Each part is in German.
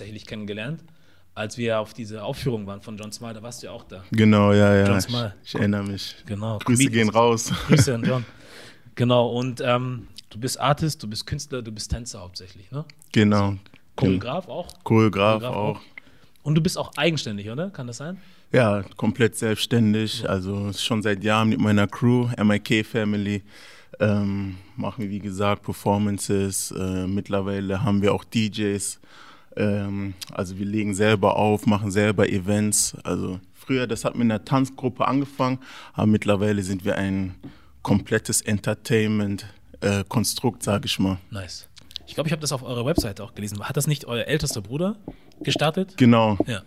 tatsächlich kennengelernt, als wir auf diese Aufführung waren von John Smile. Da warst du ja auch da. Genau, ja, ja. John Ich, Smile. ich erinnere mich. Genau. Grüße Comedian. gehen raus. Grüße an John. Genau, und ähm, du bist Artist, du bist Künstler, du bist Tänzer hauptsächlich, ne? Genau. Choreograf auch. Choreograf Choreograf auch. Und du bist auch eigenständig, oder? Kann das sein? Ja, komplett selbstständig. Also schon seit Jahren mit meiner Crew, MIK Family, ähm, machen wir wie gesagt Performances. Äh, mittlerweile haben wir auch DJs. Ähm, also wir legen selber auf, machen selber Events. Also früher, das hat mit einer Tanzgruppe angefangen, aber mittlerweile sind wir ein komplettes Entertainment-Konstrukt, sage ich mal. Nice. Ich glaube, ich habe das auf eurer Webseite auch gelesen. Hat das nicht euer ältester Bruder gestartet? Genau. Ja.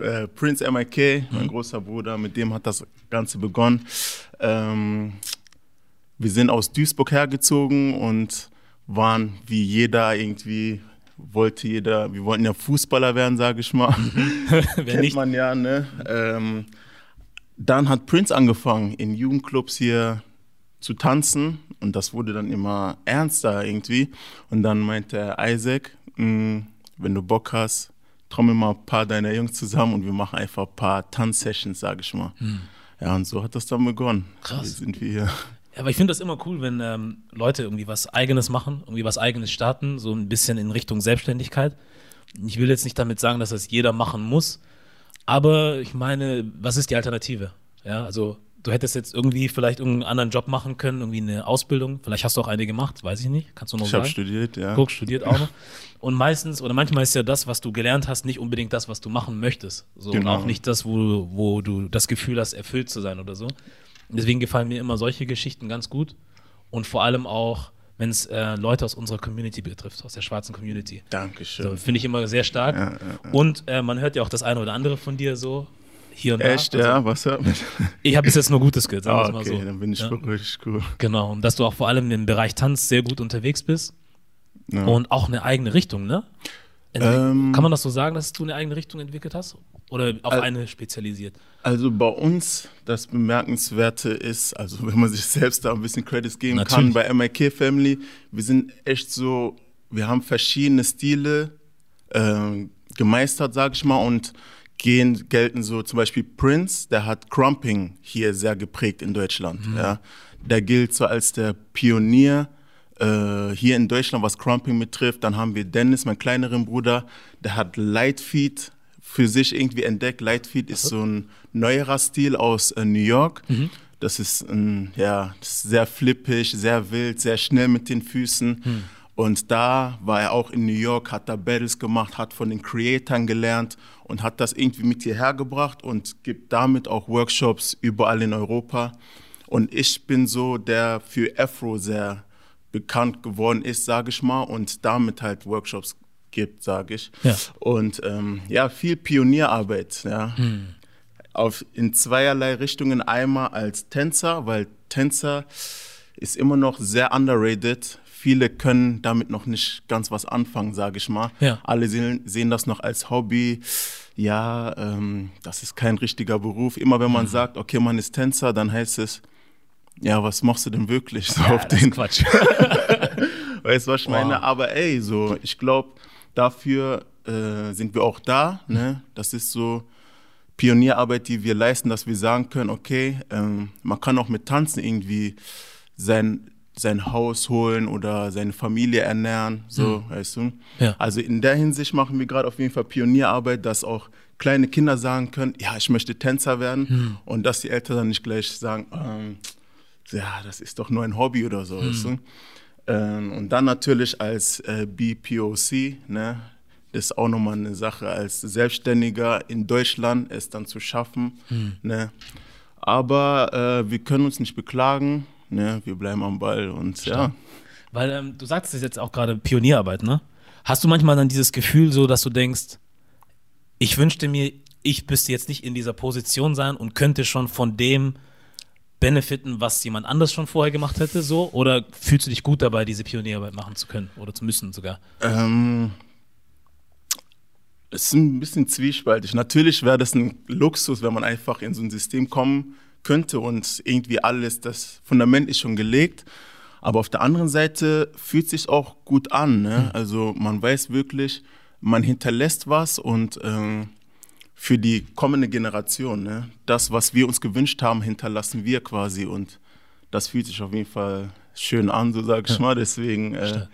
äh, Prince MIK, mein großer Bruder, mit dem hat das Ganze begonnen. Ähm, wir sind aus Duisburg hergezogen und waren wie jeder irgendwie, wollte jeder, wir wollten ja Fußballer werden, sage ich mal. Kennt nicht? man ja, ne? Ähm, dann hat Prince angefangen, in Jugendclubs hier zu tanzen und das wurde dann immer ernster irgendwie. Und dann meinte Isaac, "Mm, wenn du Bock hast, trommel mal ein paar deiner Jungs zusammen und wir machen einfach ein paar Tanzsessions, sag ich mal. Ja, und so hat das dann begonnen. Hm. Krass. Wie sind wir hier? Ja, aber ich finde das immer cool, wenn ähm, Leute irgendwie was Eigenes machen, irgendwie was Eigenes starten, so ein bisschen in Richtung Selbstständigkeit. Ich will jetzt nicht damit sagen, dass das jeder machen muss, aber ich meine, was ist die Alternative? Ja, also du hättest jetzt irgendwie vielleicht irgendeinen anderen Job machen können, irgendwie eine Ausbildung. Vielleicht hast du auch eine gemacht, weiß ich nicht. Kannst du noch Ich habe sagen? studiert, ja. Guck, studiert auch noch. Und meistens oder manchmal ist ja das, was du gelernt hast, nicht unbedingt das, was du machen möchtest. So, Genau. Und auch nicht das, wo, wo du das Gefühl hast, erfüllt zu sein oder so. Deswegen gefallen mir immer solche Geschichten ganz gut. Und vor allem auch, wenn es äh, Leute aus unserer Community betrifft, aus der schwarzen Community. Dankeschön. So, Finde ich immer sehr stark. Ja, ja, ja. Und äh, man hört ja auch das eine oder andere von dir so hier und Echt, da. Also, ja? Was hört man? Ich habe bis jetzt nur Gutes gehört, sagen wir Ah, es mal okay, so. dann bin ich beruhigt, cool. Genau. Und dass du auch vor allem im Bereich Tanz sehr gut unterwegs bist. Und auch eine eigene Richtung, ne? Ähm, Kann man das so sagen, dass du eine eigene Richtung entwickelt hast? Oder auf Al- eine spezialisiert? Also bei uns das Bemerkenswerte ist, also wenn man sich selbst da ein bisschen Credits geben Natürlich. kann, bei MIK Family, wir sind echt so, wir haben verschiedene Stile ähm, gemeistert, sag ich mal, und gehen, gelten so zum Beispiel Prince, der hat Crumping hier sehr geprägt in Deutschland. Ja. Der gilt so als der Pionier äh, hier in Deutschland, was Crumping betrifft. Dann haben wir Dennis, meinen kleineren Bruder, der hat Lightfeet für sich irgendwie entdeckt. Lightfeet ist so ein neuerer Stil aus äh, New York. Das ist ein, ja, das ist sehr flippig, sehr wild, sehr schnell mit den Füßen. Und da war er auch in New York, hat da Battles gemacht, hat von den Creatoren gelernt und hat das irgendwie mit hierher gebracht und gibt damit auch Workshops überall in Europa. Und ich bin so, der für Afro sehr bekannt geworden ist, sage ich mal, und damit halt Workshops gibt, sage ich. Ja. Und ähm, ja, viel Pionierarbeit, ja. Auf, in zweierlei Richtungen. Einmal als Tänzer, weil Tänzer ist immer noch sehr underrated. Viele können damit noch nicht ganz was anfangen, sage ich mal. Ja. Alle sehen, sehen das noch als Hobby. Ja, ähm, das ist kein richtiger Beruf. Immer wenn man sagt, okay, man ist Tänzer, dann heißt es, ja, was machst du denn wirklich so auf das ist den Quatsch. Weißt du, was ich meine? Wow. Aber ey, so, ich glaube, dafür äh, sind wir auch da. Ne? Das ist so Pionierarbeit, die wir leisten, dass wir sagen können, okay, ähm, man kann auch mit Tanzen irgendwie sein, sein Haus holen oder seine Familie ernähren, so, weißt du? Ja. Also in der Hinsicht machen wir gerade auf jeden Fall Pionierarbeit, dass auch kleine Kinder sagen können, ja, ich möchte Tänzer werden und dass die Eltern dann nicht gleich sagen, ähm, ja, das ist doch nur ein Hobby oder so, weißt du? Ähm, und dann natürlich als äh, BPOC, ne, das ist auch nochmal eine Sache, als Selbstständiger in Deutschland es dann zu schaffen. Ne. Aber äh, wir können uns nicht beklagen, ne, wir bleiben am Ball und ja. Weil ähm, du sagst es jetzt auch gerade Pionierarbeit, ne? Hast du manchmal dann dieses Gefühl so, dass du denkst, ich wünschte mir, ich müsste jetzt nicht in dieser Position sein und könnte schon von dem benefiten, was jemand anders schon vorher gemacht hätte, so? Oder fühlst du dich gut dabei, diese Pionierarbeit machen zu können oder zu müssen sogar? Ähm, es ist ein bisschen zwiespältig. Natürlich wäre das ein Luxus, wenn man einfach in so ein System kommen könnte und irgendwie alles, das Fundament ist schon gelegt. Aber auf der anderen Seite fühlt sich auch gut an. Ne? Also man weiß wirklich, man hinterlässt was und ähm, für die kommende Generation, ne? das, was wir uns gewünscht haben, hinterlassen wir quasi und das fühlt sich auf jeden Fall schön an, so sage ich ja. mal. Deswegen äh,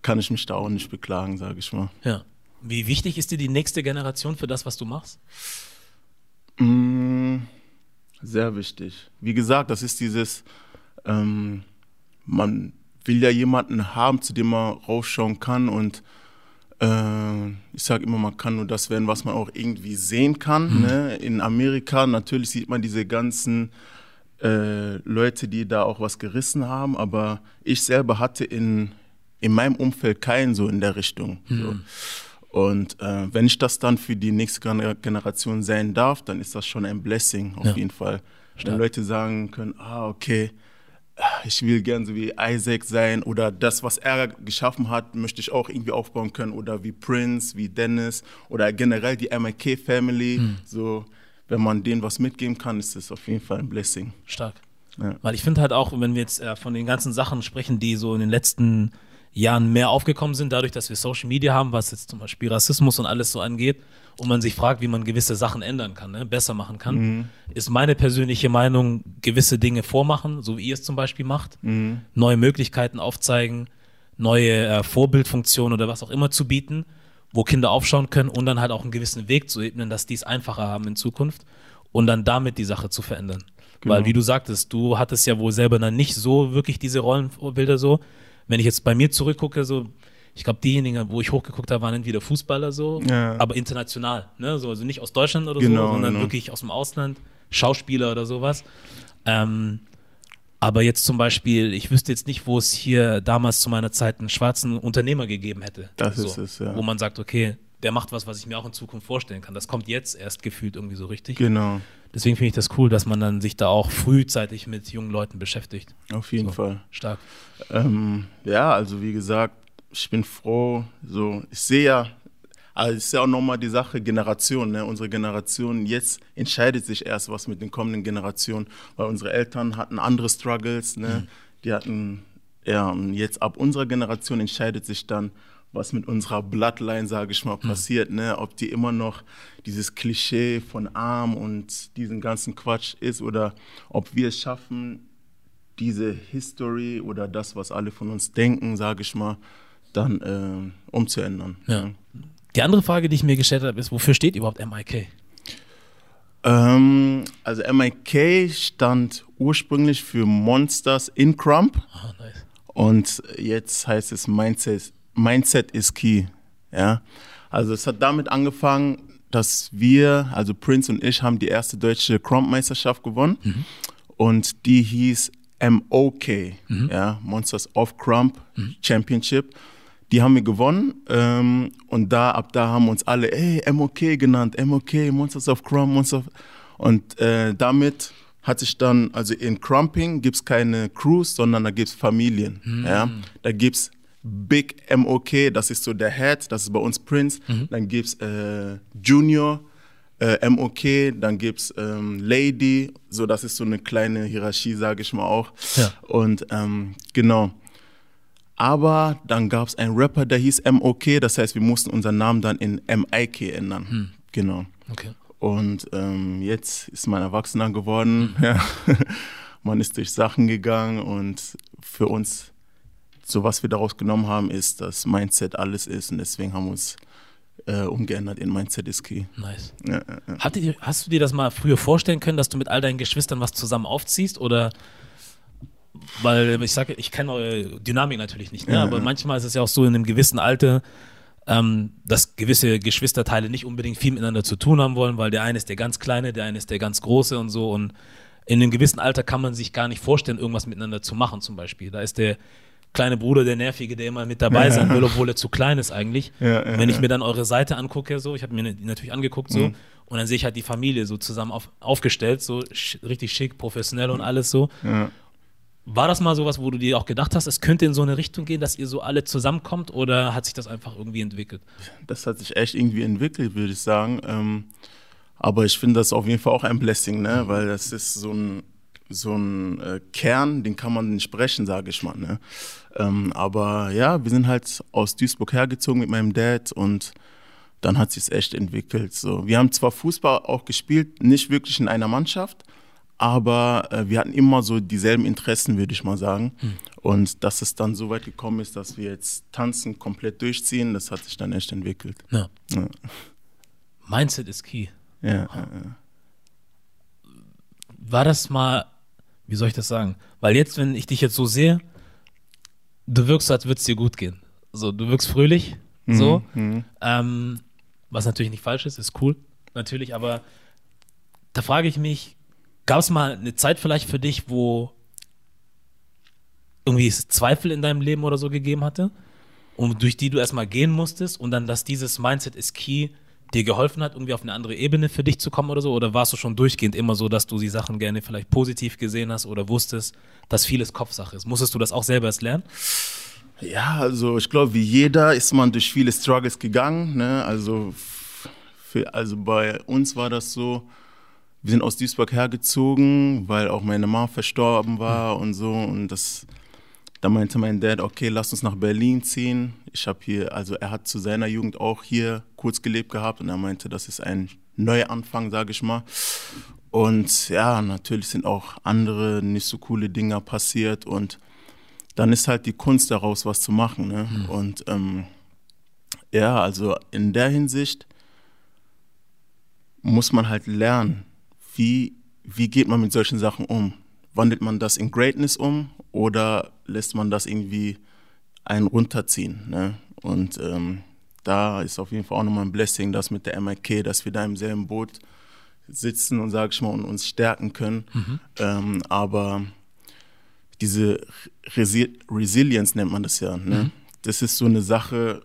kann ich mich da auch nicht beklagen, sage ich mal. Ja. Wie wichtig ist dir die nächste Generation für das, was du machst? Mm, sehr wichtig. Wie gesagt, das ist dieses, ähm, man will ja jemanden haben, zu dem man raufschauen kann und ich sage immer, man kann nur das werden, was man auch irgendwie sehen kann. Mhm. Ne? In Amerika natürlich sieht man diese ganzen äh, Leute, die da auch was gerissen haben, aber ich selber hatte in, in meinem Umfeld keinen so in der Richtung. Mhm. So. Und äh, wenn ich das dann für die nächste Generation sein darf, dann ist das schon ein Blessing auf ja. jeden Fall. Wenn Leute sagen können, ah, okay, ich will gern so wie Isaac sein oder das, was er geschaffen hat, möchte ich auch irgendwie aufbauen können oder wie Prince, wie Dennis oder generell die MIK Family. Mhm. So, wenn man denen was mitgeben kann, ist das auf jeden Fall ein Blessing. Stark. Ja. Weil ich finde halt auch, wenn wir jetzt äh, von den ganzen Sachen sprechen, die so in den letzten Jahren mehr aufgekommen sind, dadurch, dass wir Social Media haben, was jetzt zum Beispiel Rassismus und alles so angeht, und man sich fragt, wie man gewisse Sachen ändern kann, ne? besser machen kann, mhm. ist meine persönliche Meinung, gewisse Dinge vormachen, so wie ihr es zum Beispiel macht, mhm. neue Möglichkeiten aufzeigen, neue äh, Vorbildfunktionen oder was auch immer zu bieten, wo Kinder aufschauen können und dann halt auch einen gewissen Weg zu ebnen, dass die es einfacher haben in Zukunft und dann damit die Sache zu verändern. Genau. Weil, wie du sagtest, du hattest ja wohl selber dann nicht so wirklich diese Rollenvorbilder so, wenn ich jetzt bei mir zurückgucke, so, ich glaube, diejenigen, wo ich hochgeguckt habe, waren entweder Fußballer so, ja. aber international, ne? so, also nicht aus Deutschland oder genau, so, sondern genau. wirklich aus dem Ausland, Schauspieler oder sowas. Ähm, aber jetzt zum Beispiel, ich wüsste jetzt nicht, wo es hier damals zu meiner Zeit einen schwarzen Unternehmer gegeben hätte. Das so, ist es, ja. Wo man sagt, okay, der macht was, was ich mir auch in Zukunft vorstellen kann. Das kommt jetzt erst gefühlt irgendwie so richtig. Genau. Deswegen finde ich das cool, dass man dann sich da auch frühzeitig mit jungen Leuten beschäftigt. Auf jeden so, Fall. Stark. Ähm, ja, also wie gesagt, ich bin froh. So, ich sehe ja, also es ist ja auch nochmal die Sache Generation. Ne? Unsere Generation jetzt entscheidet sich erst was mit den kommenden Generationen, weil unsere Eltern hatten andere Struggles. Ne? Mhm. Die hatten ja und jetzt ab unserer Generation entscheidet sich dann, was mit unserer Bloodline, sage ich mal, hm. passiert. Mhm. Ne? Ob die immer noch dieses Klischee von arm und diesen ganzen Quatsch ist oder ob wir es schaffen, diese History oder das, was alle von uns denken, sage ich mal, dann äh, umzuändern. Ja. Die andere Frage, die ich mir gestellt habe, ist, wofür steht überhaupt MIK? Ähm, also MIK stand ursprünglich für Monsters in Crump. Oh, nice. Und jetzt heißt es Mindset Mindset is key. Ja, also es hat damit angefangen, dass wir, also Prince und ich, haben die erste deutsche Crump-Meisterschaft gewonnen mhm. und die hieß MOK, mhm. ja, Monsters of Crump mhm. Championship. Die haben wir gewonnen ähm, und da ab da haben uns alle, ey, MOK genannt, MOK, Monsters of Crump, Monsters of und äh, damit hat sich dann, also in Crumping gibt es keine Crews, sondern da gibt es Familien. Mhm. Ja? Da gibt es Big MOK, das ist so der Head, das ist bei uns Prince. Mhm. Dann gibt es äh, Junior äh, MOK, dann gibt es ähm, Lady, so das ist so eine kleine Hierarchie, sage ich mal auch. Ja. Und ähm, genau. Aber dann gab es einen Rapper, der hieß MOK, das heißt, wir mussten unseren Namen dann in MIK ändern. Hm. Genau. Okay. Und ähm, jetzt ist man Erwachsener geworden. Mhm. Ja. man ist durch Sachen gegangen und für uns so was wir daraus genommen haben, ist, dass Mindset alles ist und deswegen haben wir uns äh, umgeändert in Mindset is Key. Nice. Ja, ja. Dir, hast du dir das mal früher vorstellen können, dass du mit all deinen Geschwistern was zusammen aufziehst oder weil ich sage, ich kenne eure Dynamik natürlich nicht, ne? Ja, aber manchmal ist es ja auch so in einem gewissen Alter, ähm, dass gewisse Geschwisterteile nicht unbedingt viel miteinander zu tun haben wollen, weil der eine ist der ganz Kleine, der eine ist der ganz Große und so und in einem gewissen Alter kann man sich gar nicht vorstellen, irgendwas miteinander zu machen zum Beispiel. Da ist der kleine Bruder, der Nervige, der immer mit dabei sein will, obwohl er zu klein ist eigentlich. Ja, ja, wenn ich mir dann eure Seite angucke, so, ich habe mir die natürlich angeguckt, so, mhm. und dann sehe ich halt die Familie so zusammen auf, aufgestellt, so richtig schick, professionell und alles so. War das mal sowas, wo du dir auch gedacht hast, es könnte in so eine Richtung gehen, dass ihr so alle zusammenkommt oder hat sich das einfach irgendwie entwickelt? Das hat sich echt irgendwie entwickelt, würde ich sagen. Ähm, aber ich finde das auf jeden Fall auch ein Blessing, ne? weil das ist so ein so ein äh, Kern, den kann man nicht sprechen, sage ich mal. Ne? Ähm, aber ja, wir sind halt aus Duisburg hergezogen mit meinem Dad und dann hat sich echt entwickelt. So, wir haben zwar Fußball auch gespielt, nicht wirklich in einer Mannschaft, aber äh, wir hatten immer so dieselben Interessen, würde ich mal sagen. Mhm. Und dass es dann so weit gekommen ist, dass wir jetzt tanzen komplett durchziehen, das hat sich dann echt entwickelt. Ja. ja. Mindset ist key. Ja, War das mal, wie soll ich das sagen? Weil jetzt, wenn ich dich jetzt so sehe, du wirkst, als würde es dir gut gehen. So, du wirkst fröhlich, mhm. so. Mhm. Ähm, was natürlich nicht falsch ist, ist cool, natürlich, aber da frage ich mich, gab es mal eine Zeit vielleicht für dich, wo irgendwie es Zweifel in deinem Leben oder so gegeben hatte und durch die du erstmal gehen musstest und dann, dass dieses Mindset ist key dir geholfen hat, irgendwie auf eine andere Ebene für dich zu kommen oder so? Oder warst du schon durchgehend immer so, dass du die Sachen gerne vielleicht positiv gesehen hast oder wusstest, dass vieles Kopfsache ist? Musstest du das auch selber erst lernen? Ja, also ich glaube, wie jeder ist man durch viele Struggles gegangen. Ne? Also, für, also bei uns war das so, wir sind aus Duisburg hergezogen, weil auch meine Mama verstorben war mhm. und so. Und das, da meinte mein Dad, okay, lass uns nach Berlin ziehen. Ich habe hier, also er hat zu seiner Jugend auch hier kurz gelebt gehabt und er meinte, das ist ein Neuanfang, sage ich mal. Und ja, natürlich sind auch andere nicht so coole Dinge passiert und dann ist halt die Kunst daraus, was zu machen. Ne? Mhm. Und ähm, ja, also in der Hinsicht muss man halt lernen, wie, wie geht man mit solchen Sachen um? Wandelt man das in Greatness um oder lässt man das irgendwie einen runterziehen? Ne? Und ähm, da ist auf jeden Fall auch nochmal ein Blessing, das mit der MIK, dass wir da im selben Boot sitzen und, sag ich mal, und uns stärken können. Mhm. Ähm, aber diese Resi Resilience nennt man das ja. Ne? Mhm. Das ist so eine Sache,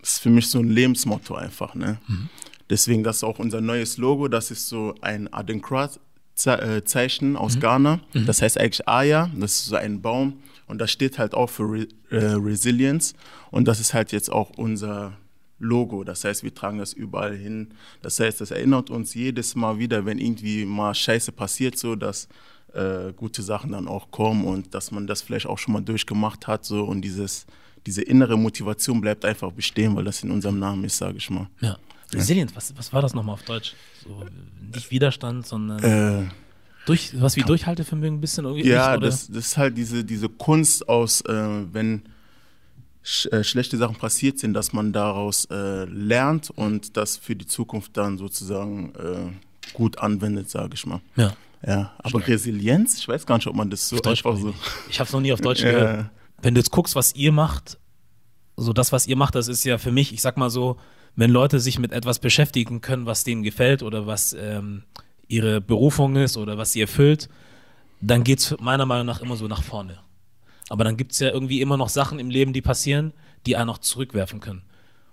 das ist für mich so ein Lebensmotto einfach. Ne? Mhm. Deswegen, das ist auch unser neues Logo. Das ist so ein Adenkra-Zeichen aus mhm. Ghana. Mhm. Das heißt eigentlich Aya. Das ist so ein Baum. Und das steht halt auch für Re äh, Resilience. Und das ist halt jetzt auch unser Logo. Das heißt, wir tragen das überall hin. Das heißt, das erinnert uns jedes Mal wieder, wenn irgendwie mal Scheiße passiert, so dass äh, gute Sachen dann auch kommen und dass man das vielleicht auch schon mal durchgemacht hat so und dieses diese innere Motivation bleibt einfach bestehen, weil das in unserem Namen ist, sage ich mal. Ja. Resilient, was, was war das nochmal auf Deutsch? So, nicht Widerstand, sondern äh, durch, was wie Durchhaltevermögen ein bisschen irgendwie? Ja, nicht, das, das, ist halt diese, diese Kunst aus, äh, wenn sch äh, schlechte Sachen passiert sind, dass man daraus äh, lernt und das für die Zukunft dann sozusagen äh, gut anwendet, sage ich mal. Ja. Ja, aber Stimmt. Resilienz, ich weiß gar nicht, ob man das so Deutsch einfach so. Ich habe es noch nie auf Deutsch ja. gehört. Wenn du jetzt guckst, was ihr macht, so das, was ihr macht, das ist ja für mich, ich sag mal so, wenn Leute sich mit etwas beschäftigen können, was denen gefällt oder was ähm, ihre Berufung ist oder was sie erfüllt, dann geht es meiner Meinung nach immer so nach vorne. Aber dann gibt es ja irgendwie immer noch Sachen im Leben, die passieren, die einen auch zurückwerfen können.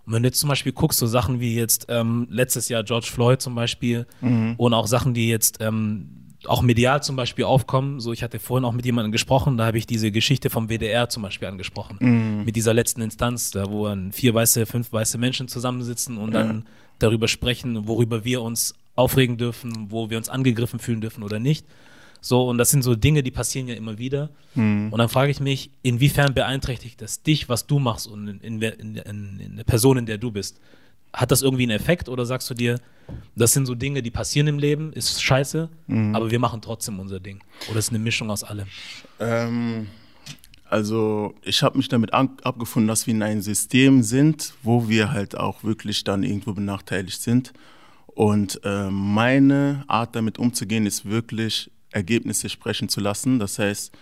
Und wenn du jetzt zum Beispiel guckst, so Sachen wie jetzt ähm, letztes Jahr George Floyd zum Beispiel mhm. und auch Sachen, die jetzt ähm, auch medial zum Beispiel aufkommen. So, ich hatte vorhin auch mit jemandem gesprochen, da habe ich diese Geschichte vom WDR zum Beispiel angesprochen. Mm. Mit dieser letzten Instanz, da wo dann vier weiße, fünf weiße Menschen zusammensitzen und ja. dann darüber sprechen, worüber wir uns aufregen dürfen, wo wir uns angegriffen fühlen dürfen oder nicht. So, und das sind so Dinge, die passieren ja immer wieder. Mm. Und dann frage ich mich, inwiefern beeinträchtigt das dich, was du machst und in, in, in, in der Person, in der du bist? Hat das irgendwie einen Effekt oder sagst du dir, das sind so Dinge, die passieren im Leben, ist scheiße, mhm. aber wir machen trotzdem unser Ding? Oder ist eine Mischung aus allem? Ähm, also ich habe mich damit abgefunden, dass wir in einem System sind, wo wir halt auch wirklich dann irgendwo benachteiligt sind. Und äh, meine Art damit umzugehen ist wirklich Ergebnisse sprechen zu lassen. Das heißt,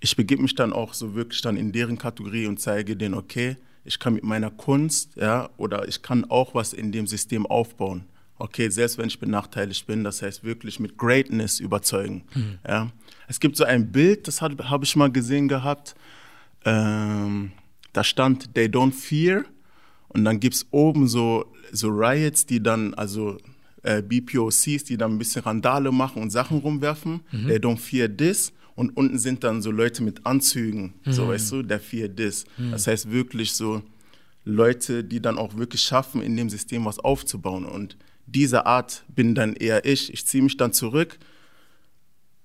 ich begebe mich dann auch so wirklich dann in deren Kategorie und zeige denen, okay, ich kann mit meiner Kunst, ja, oder ich kann auch was in dem System aufbauen. Okay, selbst wenn ich benachteiligt bin, das heißt wirklich mit Greatness überzeugen. Mhm. Ja. Es gibt so ein Bild, das habe hab ich mal gesehen gehabt, ähm, da stand, they don't fear. Und dann gibt es oben so, so Riots, die dann, also äh, BPOCs, die dann ein bisschen Randale machen und Sachen rumwerfen. Mhm. They don't fear this und unten sind dann so Leute mit Anzügen, mhm. so weißt du, der vier Dis. Mhm. Das heißt wirklich so Leute, die dann auch wirklich schaffen, in dem System was aufzubauen. Und diese Art bin dann eher ich. Ich ziehe mich dann zurück,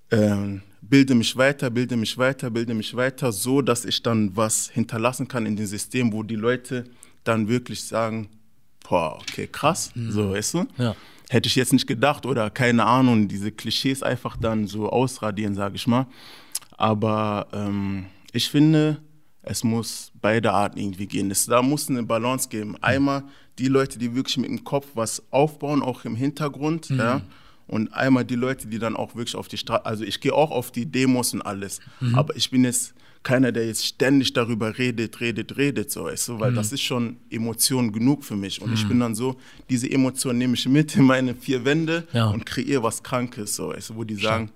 äh, bilde mich weiter, bilde mich weiter, bilde mich weiter, so dass ich dann was hinterlassen kann in dem System, wo die Leute dann wirklich sagen, boah, okay, krass, so, weißt du? Ja. Hätte ich jetzt nicht gedacht oder keine Ahnung, diese Klischees einfach dann so ausradieren, sage ich mal. Aber ähm, ich finde, es muss beide Arten irgendwie gehen. Es, da muss eine Balance geben. Einmal die Leute, die wirklich mit dem Kopf was aufbauen, auch im Hintergrund, ja. Und einmal die Leute, die dann auch wirklich auf die Straße, also ich gehe auch auf die Demos und alles, aber ich bin jetzt keiner, der jetzt ständig darüber redet, redet, redet, so, weißt du, weil das ist schon Emotion genug für mich. Und ich bin dann so, diese Emotion nehme ich mit in meine vier Wände Ja. und kreiere was Krankes, so, weißt du, wo die sagen,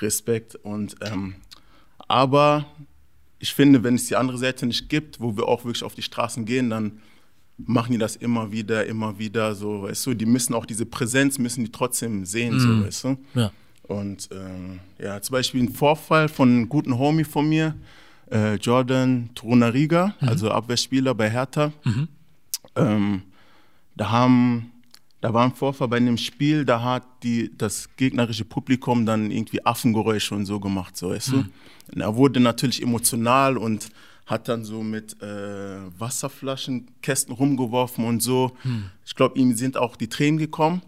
Respekt und, ähm, aber ich finde, wenn es die andere Seite nicht gibt, wo wir auch wirklich auf die Straßen gehen, dann machen die das immer wieder, immer wieder, so, weißt du, die müssen auch diese Präsenz, müssen die trotzdem sehen, so, weißt du. Ja. Und ähm, ja, zum Beispiel ein Vorfall von einem guten Homie von mir, äh, Jordan Trunariga, also Abwehrspieler bei Hertha. Ähm, da haben, da war ein Vorfall bei einem Spiel, da hat die, das gegnerische Publikum dann irgendwie Affengeräusche und so gemacht, so weißt du. Und er wurde natürlich emotional und hat dann so mit äh, Wasserflaschenkästen rumgeworfen und so. Ich glaube, ihm sind auch die Tränen gekommen.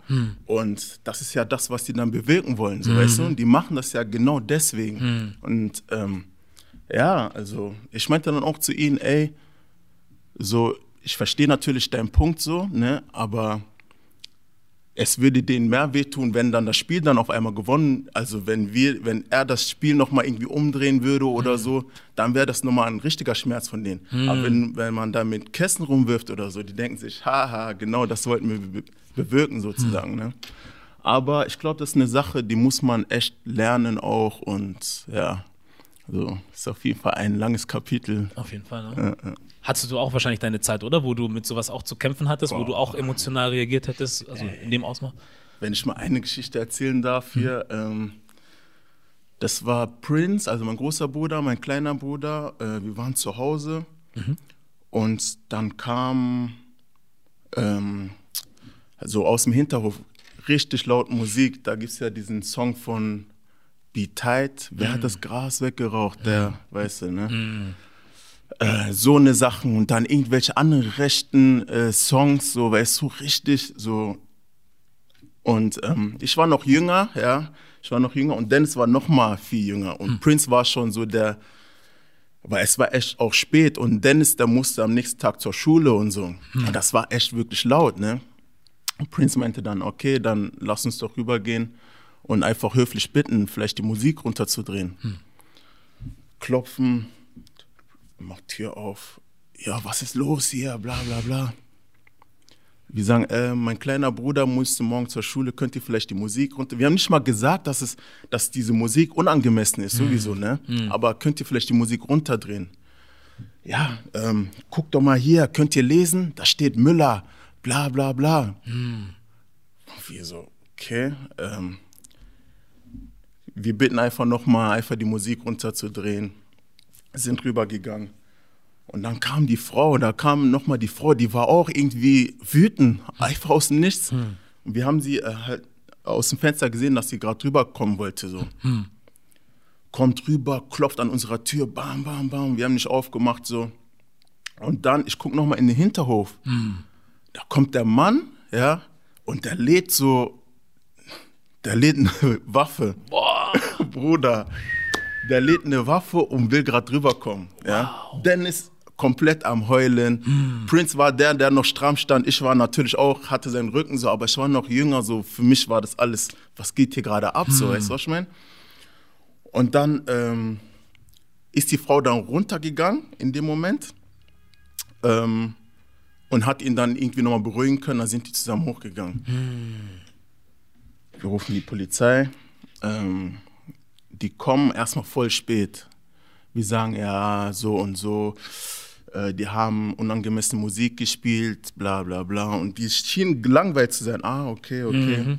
Und das ist ja das, was die dann bewirken wollen, so weißt du. Und die machen das ja genau deswegen. Und ähm, ja, also ich meinte dann auch zu ihnen, ey, so, ich verstehe natürlich deinen Punkt so, ne, aber es würde denen mehr wehtun, wenn dann das Spiel dann auf einmal gewonnen, also wenn wir, wenn er das Spiel nochmal irgendwie umdrehen würde oder so, dann wäre das nochmal ein richtiger Schmerz von denen. Aber wenn, wenn man da mit Kästen rumwirft oder so, die denken sich, haha, genau das wollten wir be bewirken sozusagen, ne. Aber ich glaube, das ist eine Sache, die muss man echt lernen auch und ja, also ist auf jeden Fall ein langes Kapitel. Auf jeden Fall. Ne? Hattest du auch wahrscheinlich deine Zeit, oder? Wo du mit sowas auch zu kämpfen hattest, wo du auch emotional reagiert hättest, also in dem Ausmaß? Wenn ich mal eine Geschichte erzählen darf hier, ähm, das war Prince, also mein großer Bruder, mein kleiner Bruder. Äh, wir waren zu Hause und dann kam ähm, so aus dem Hinterhof richtig laut Musik. Da gibt es ja diesen Song von Be Tight. Wer hat das Gras weggeraucht? Der, weißt du, ne? Äh, so eine Sachen und dann irgendwelche anderen rechten äh, Songs, so, weißt du, richtig so und ähm, ich war noch jünger, ja. Ich war noch jünger und Dennis war noch mal viel jünger. Und Prince war schon so der, weil es war echt auch spät und Dennis, der musste am nächsten Tag zur Schule und so. Und das war echt wirklich laut, ne? Und Prince meinte dann, okay, dann lass uns doch rübergehen und einfach höflich bitten, vielleicht die Musik runterzudrehen. Klopfen, macht Tür auf. Ja, was ist los hier? Bla bla bla. Wir sagen, äh, mein kleiner Bruder musste morgen zur Schule, könnt ihr vielleicht die Musik runter. Wir haben nicht mal gesagt, dass, es, dass diese Musik unangemessen ist, sowieso, ne? Aber könnt ihr vielleicht die Musik runterdrehen? Ja, ähm, guckt doch mal hier, könnt ihr lesen? Da steht Müller, bla bla bla. Und wir so, okay. Ähm, wir bitten einfach nochmal, einfach die Musik runterzudrehen. Sind rübergegangen. Und dann kam die Frau, da kam nochmal die Frau, die war auch irgendwie wütend, einfach aus dem Nichts. Und wir haben sie äh, halt aus dem Fenster gesehen, dass sie gerade rüberkommen wollte. So. Kommt rüber, klopft an unserer Tür, bam, bam, bam. Wir haben nicht aufgemacht. so. Und dann, ich gucke nochmal in den Hinterhof. Da kommt der Mann, ja, und der lädt so, der lädt eine Waffe. Bruder, der lädt eine Waffe und will gerade rüberkommen. Ja? Dennis komplett am Heulen. Prince war der, der noch stramm stand. Ich war natürlich auch, hatte seinen Rücken so, aber ich war noch jünger. So für mich war das alles, was geht hier gerade ab? So, weißt du, was ich meine? Und dann ähm, ist die Frau dann runtergegangen in dem Moment ähm, und hat ihn dann irgendwie nochmal beruhigen können. Dann sind die zusammen hochgegangen. Wir rufen die Polizei. Ähm, die kommen erstmal voll spät. Wir sagen, ja, so und so. Äh, die haben unangemessene Musik gespielt, bla bla bla. Und die schienen gelangweilt zu sein. Ah, okay, okay.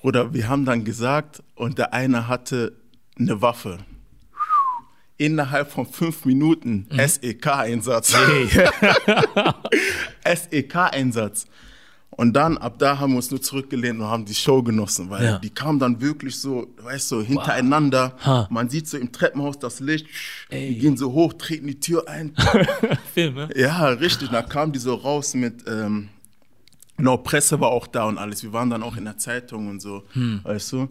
Bruder, wir haben dann gesagt, und der eine hatte eine Waffe. Innerhalb von fünf Minuten SEK-Einsatz. SEK-Einsatz. Und dann, ab da haben wir uns nur zurückgelehnt und haben die Show genossen, weil Ja. die kamen dann wirklich so, weißt du, hintereinander. Ha. Man sieht so im Treppenhaus das Licht, Ey. die gehen so hoch, treten die Tür ein. Film, ne? ja, richtig. Da kamen die so raus mit, ähm, genau, Presse war auch da und alles. Wir waren dann auch in der Zeitung und so, Hm. weißt du.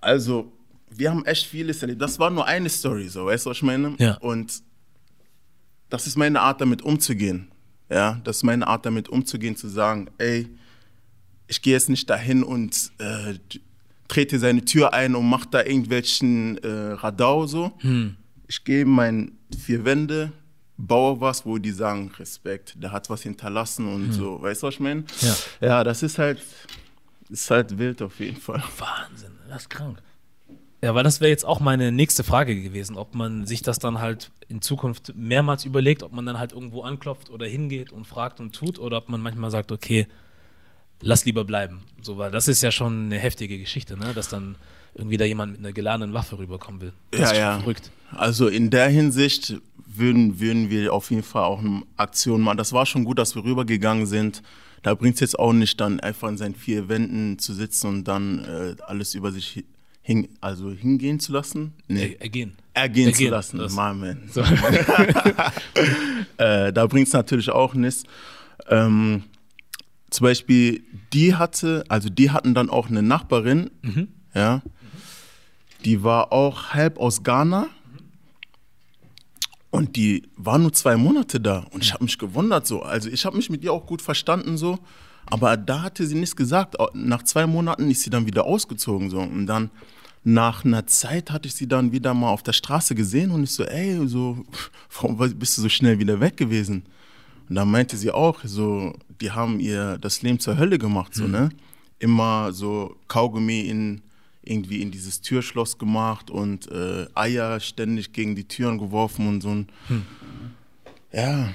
Also, wir haben echt vieles erlebt. Das war nur eine Story, so, weißt du, was ich meine? Ja. Und das ist meine Art, damit umzugehen. Ja, das ist meine Art, damit umzugehen, zu sagen, ey, ich gehe jetzt nicht dahin und äh, trete seine Tür ein und mache da irgendwelchen äh, Radau so. Ich gehe in meine vier Wände, baue was, wo die sagen, Respekt, der hat was hinterlassen und so, weißt du, was ich meine? Ja. ja, das ist halt, ist halt wild auf jeden Fall. Wahnsinn, das ist krank. Ja, weil das wäre jetzt auch meine nächste Frage gewesen, ob man sich das dann halt in Zukunft mehrmals überlegt, ob man dann halt irgendwo anklopft oder hingeht und fragt und tut oder ob man manchmal sagt, okay, lass lieber bleiben. So, weil das ist ja schon eine heftige Geschichte, ne? dass dann irgendwie da jemand mit einer geladenen Waffe rüberkommen will. Das Ja, ja. verrückt. Also in der Hinsicht würden, würden wir auf jeden Fall auch eine Aktion machen. Das war schon gut, dass wir rübergegangen sind. Da bringt es jetzt auch nicht dann einfach in seinen vier Wänden zu sitzen und dann äh, alles über sich hin, also hingehen zu lassen. Nee, Er, ergehen. ergehen, zu ergehen, lassen. das- My man. So. äh, da bringt es natürlich auch nichts. Ähm, zum Beispiel, die hatte, also die hatten dann auch eine Nachbarin, ja, die war auch halb aus Ghana und die war nur zwei Monate da und ich habe mich gewundert so. Also ich habe mich mit ihr auch gut verstanden so, aber da hatte sie nichts gesagt. Nach zwei Monaten ist sie dann wieder ausgezogen so und dann nach einer Zeit hatte ich sie dann wieder mal auf der Straße gesehen und ich so, ey, so, warum bist du so schnell wieder weg gewesen? Und dann meinte sie auch, so, die haben ihr das Leben zur Hölle gemacht, so, ne? Immer so Kaugummi in, irgendwie in dieses Türschloss gemacht und äh, Eier ständig gegen die Türen geworfen und so ein. Ja,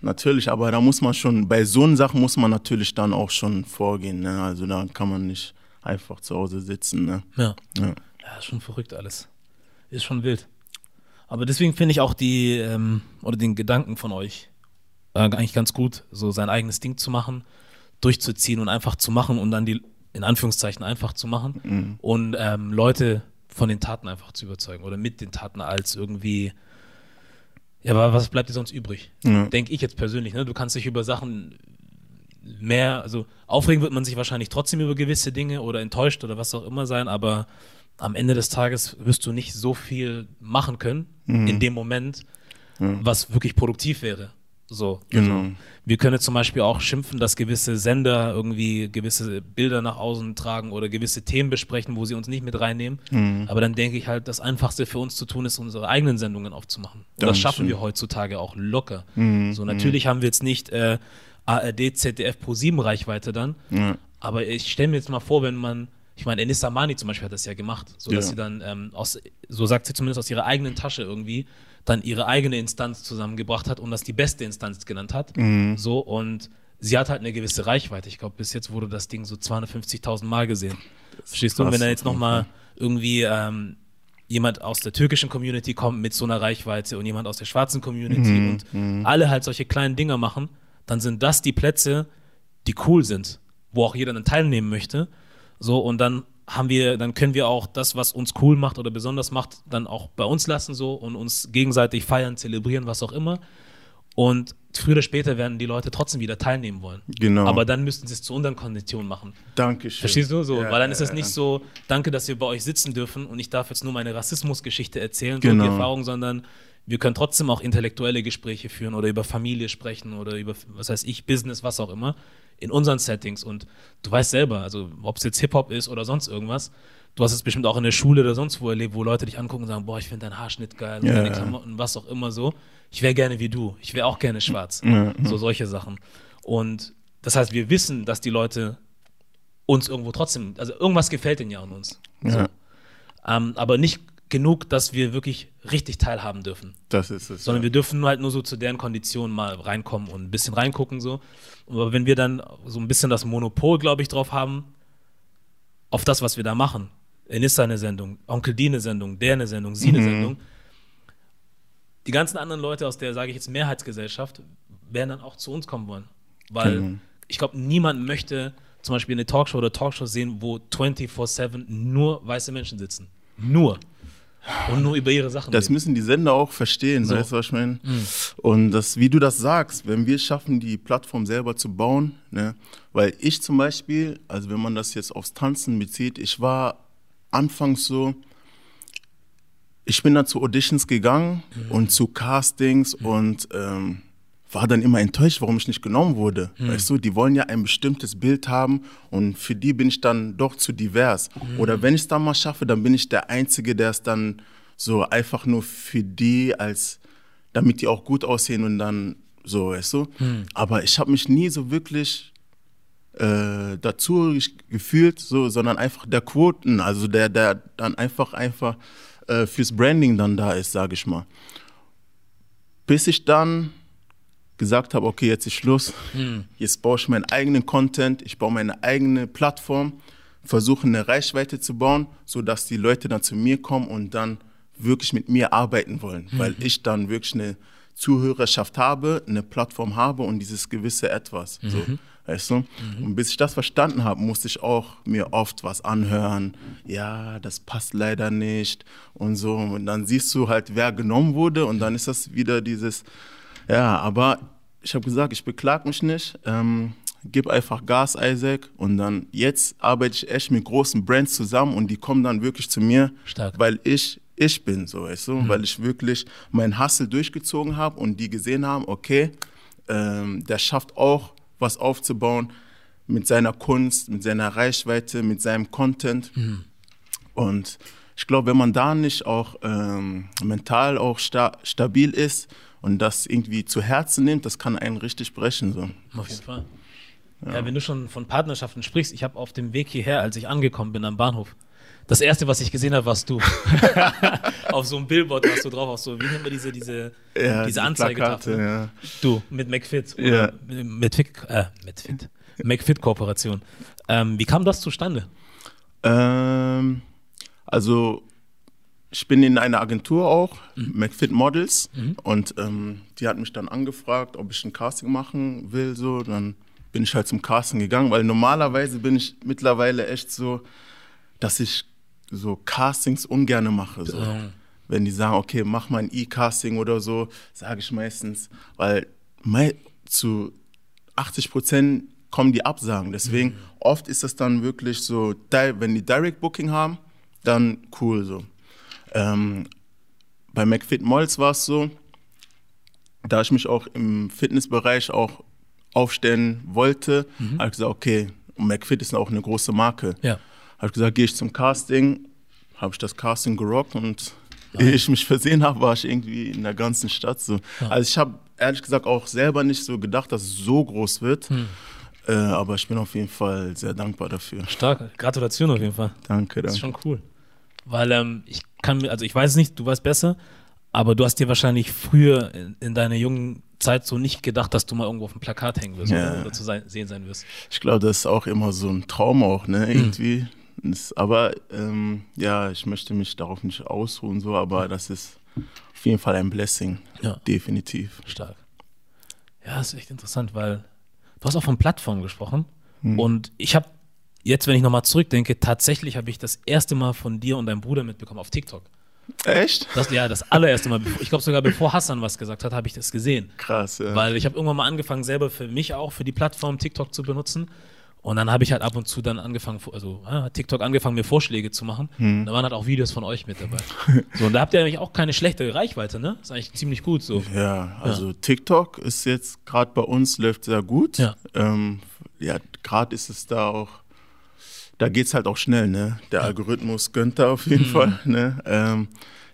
natürlich, aber da muss man schon, bei so Sachen muss man natürlich dann auch schon vorgehen, ne? Also da kann man nicht einfach zu Hause sitzen, ne? Ja. Ja. Ja, ist schon verrückt alles. Ist schon wild. Aber deswegen finde ich auch die, ähm, oder den Gedanken von euch äh, eigentlich ganz gut, so sein eigenes Ding zu machen, durchzuziehen und einfach zu machen und dann die, in Anführungszeichen, einfach zu machen und ähm, Leute von den Taten einfach zu überzeugen oder mit den Taten als irgendwie, ja, aber was bleibt dir sonst übrig? Ja. Denke ich jetzt persönlich, ne? Du kannst dich über Sachen mehr, also aufregen wird man sich wahrscheinlich trotzdem über gewisse Dinge oder enttäuscht oder was auch immer sein, aber am Ende des Tages wirst du nicht so viel machen können in dem Moment, was wirklich produktiv wäre. So. Genau. Also, wir können zum Beispiel auch schimpfen, dass gewisse Sender irgendwie gewisse Bilder nach außen tragen oder gewisse Themen besprechen, wo sie uns nicht mit reinnehmen. Aber dann denke ich halt, das Einfachste für uns zu tun ist, unsere eigenen Sendungen aufzumachen. Und das schaffen wir heutzutage auch locker. So, natürlich haben wir jetzt nicht äh, ARD, ZDF Pro 7 Reichweite dann. Ja. Aber ich stelle mir jetzt mal vor, wenn man, ich meine, Enissa Mani zum Beispiel hat das ja gemacht, so dass Ja. sie dann ähm, aus, so sagt sie zumindest aus ihrer eigenen Tasche irgendwie, dann ihre eigene Instanz zusammengebracht hat und das die beste Instanz genannt hat. Mhm. So und sie hat halt eine gewisse Reichweite. Ich glaube, bis jetzt wurde das Ding so 250.000 Mal gesehen. Verstehst du? Und wenn da jetzt nochmal irgendwie ähm, jemand aus der türkischen Community kommt mit so einer Reichweite und jemand aus der schwarzen Community Mhm, und alle halt solche kleinen Dinger machen, dann sind das die Plätze, die cool sind, wo auch jeder dann teilnehmen möchte. So, und dann haben wir, dann können wir auch das, was uns cool macht oder besonders macht, dann auch bei uns lassen so und uns gegenseitig feiern, zelebrieren, was auch immer. Und früher oder später werden die Leute trotzdem wieder teilnehmen wollen. Genau. Aber dann müssten sie es zu unseren Konditionen machen. Dankeschön. Verstehst du? So, Ja, weil dann ist es nicht so, danke, dass wir bei euch sitzen dürfen und ich darf jetzt nur meine Rassismusgeschichte erzählen, Genau. die Erfahrung, sondern wir können trotzdem auch intellektuelle Gespräche führen oder über Familie sprechen oder über, was weiß ich, Business, was auch immer, in unseren Settings. Und du weißt selber, also ob es jetzt Hip-Hop ist oder sonst irgendwas, du hast es bestimmt auch in der Schule oder sonst wo erlebt, wo Leute dich angucken und sagen, boah, ich finde deinen Haarschnitt geil und Ja, deine. Klamotten, was auch immer so. Ich wäre gerne wie du. Ich wäre auch gerne schwarz. Ja, So solche Sachen. Und das heißt, wir wissen, dass die Leute uns irgendwo trotzdem, also irgendwas gefällt ihnen ja an uns. So. Ja. Ähm, aber nicht genug, dass wir wirklich richtig teilhaben dürfen. Das ist es. Sondern ja. wir dürfen halt nur so zu deren Konditionen mal reinkommen und ein bisschen reingucken so. Aber wenn wir dann so ein bisschen das Monopol, glaube ich, drauf haben, auf das, was wir da machen, Enissa eine Sendung, Onkel Die eine Sendung, der eine Sendung, sie eine Mhm. Sendung, die ganzen anderen Leute aus der, sage ich jetzt, Mehrheitsgesellschaft werden dann auch zu uns kommen wollen. Weil Genau. ich glaube, niemand möchte zum Beispiel eine Talkshow oder Talkshow sehen, wo 24-7 nur weiße Menschen sitzen. Nur. Und nur über ihre Sachen. Das reden. müssen die Sender auch verstehen, So. weißt du, was ich meine? Und das, wie du das sagst, wenn wir es schaffen, die Plattform selber zu bauen, ne? weil ich zum Beispiel, also wenn man das jetzt aufs Tanzen bezieht, ich war anfangs so, ich bin dann zu Auditions gegangen und zu Castings und ähm, war dann immer enttäuscht, warum ich nicht genommen wurde. Weißt du, die wollen ja ein bestimmtes Bild haben und für die bin ich dann doch zu divers. Oder wenn ich es dann mal schaffe, dann bin ich der Einzige, der es dann so einfach nur für die als, damit die auch gut aussehen und dann so, weißt du. Aber ich habe mich nie so wirklich äh, dazu gefühlt, so, sondern einfach der Quoten, also der, der dann einfach, einfach äh, fürs Branding dann da ist, sage ich mal. Bis ich dann gesagt habe, okay, jetzt ist Schluss, jetzt baue ich meinen eigenen Content, ich baue meine eigene Plattform, versuche eine Reichweite zu bauen, sodass die Leute dann zu mir kommen und dann wirklich mit mir arbeiten wollen, weil ich dann wirklich eine Zuhörerschaft habe, eine Plattform habe und dieses gewisse Etwas. So, weißt du? Und bis ich das verstanden habe, musste ich auch mir oft was anhören. Ja, das passt leider nicht und so. Und dann siehst du halt, wer genommen wurde und dann ist das wieder dieses, ja, aber ich habe gesagt, ich beklag mich nicht. Ähm, gib einfach Gas, Isaac. Und dann jetzt arbeite ich echt mit großen Brands zusammen und die kommen dann wirklich zu mir, Stark. weil ich ich bin so, weißt du, weil ich wirklich meinen Hustle durchgezogen habe und die gesehen haben, okay, ähm, der schafft auch was aufzubauen mit seiner Kunst, mit seiner Reichweite, mit seinem Content. Und ich glaube, wenn man da nicht auch ähm, mental auch sta stabil ist und das irgendwie zu Herzen nimmt, das kann einen richtig brechen. So. Auf jeden Fall. Ja. wenn du schon von Partnerschaften sprichst, ich habe auf dem Weg hierher, als ich angekommen bin am Bahnhof, das erste, was ich gesehen habe, warst du. auf so einem Billboard warst du drauf, auf so, wie nennt man diese, diese, Ja, diese Anzeigetafel? Ja. Du, mit McFit. Ja. Mit Fit, äh, mit Fit. McFit-Kooperation. Ähm, wie kam das zustande? Ähm, also ich bin in einer Agentur auch, McFit Models, und ähm, die hat mich dann angefragt, ob ich ein Casting machen will. So, dann bin ich halt zum Casting gegangen, weil normalerweise bin ich mittlerweile echt so, dass ich so Castings ungerne mache. So. Ja. Wenn die sagen, okay, mach mal ein E-Casting oder so, sage ich meistens, weil mei zu 80 Prozent kommen die Absagen. Deswegen oft ist das dann wirklich so, wenn die Direct Booking haben, dann cool so. Ähm, bei McFit Malls war es so, da ich mich auch im Fitnessbereich auch aufstellen wollte, habe ich gesagt, okay, und McFit ist auch eine große Marke. Ja. Habe ich gesagt, gehe ich zum Casting, habe ich das Casting gerockt und ehe ich mich versehen habe, war ich irgendwie in der ganzen Stadt so. Also ich habe ehrlich gesagt auch selber nicht so gedacht, dass es so groß wird. Äh, aber ich bin auf jeden Fall sehr dankbar dafür. Stark. Gratulation auf jeden Fall. Danke, Das ist danke. schon cool. Weil ähm, ich kann mir, also ich weiß es nicht, du weißt besser, aber du hast dir wahrscheinlich früher in, in deiner jungen Zeit so nicht gedacht, dass du mal irgendwo auf dem Plakat hängen wirst Ja. oder, zu sein, sehen sein wirst. Ich glaube, das ist auch immer so ein Traum auch, ne, irgendwie. Das, aber ähm, ja, ich möchte mich darauf nicht ausruhen, so, aber das ist auf jeden Fall ein Blessing. Ja. Definitiv. Stark. Ja, ist echt interessant, weil du hast auch von Plattformen gesprochen und ich habe jetzt, wenn ich nochmal zurückdenke, tatsächlich habe ich das erste Mal von dir und deinem Bruder mitbekommen auf TikTok. Echt? Das, ja, das allererste Mal. Ich glaube sogar bevor Hassan was gesagt hat, habe ich das gesehen. Krass, ja. Weil ich habe irgendwann mal angefangen, selber für mich auch für die Plattform TikTok zu benutzen. Und dann habe ich halt ab und zu dann angefangen, also ah, TikTok angefangen, mir Vorschläge zu machen. Da waren halt auch Videos von euch mit dabei. so, und da habt ihr eigentlich auch keine schlechte Reichweite, ne? Ist eigentlich ziemlich gut so. Ja, also TikTok ist jetzt gerade bei uns läuft sehr gut. Ja. ähm, ja gerade ist es da auch, da geht es halt auch schnell, ne? Der Algorithmus gönnt da auf Mhm. jeden Fall, ne? Ähm,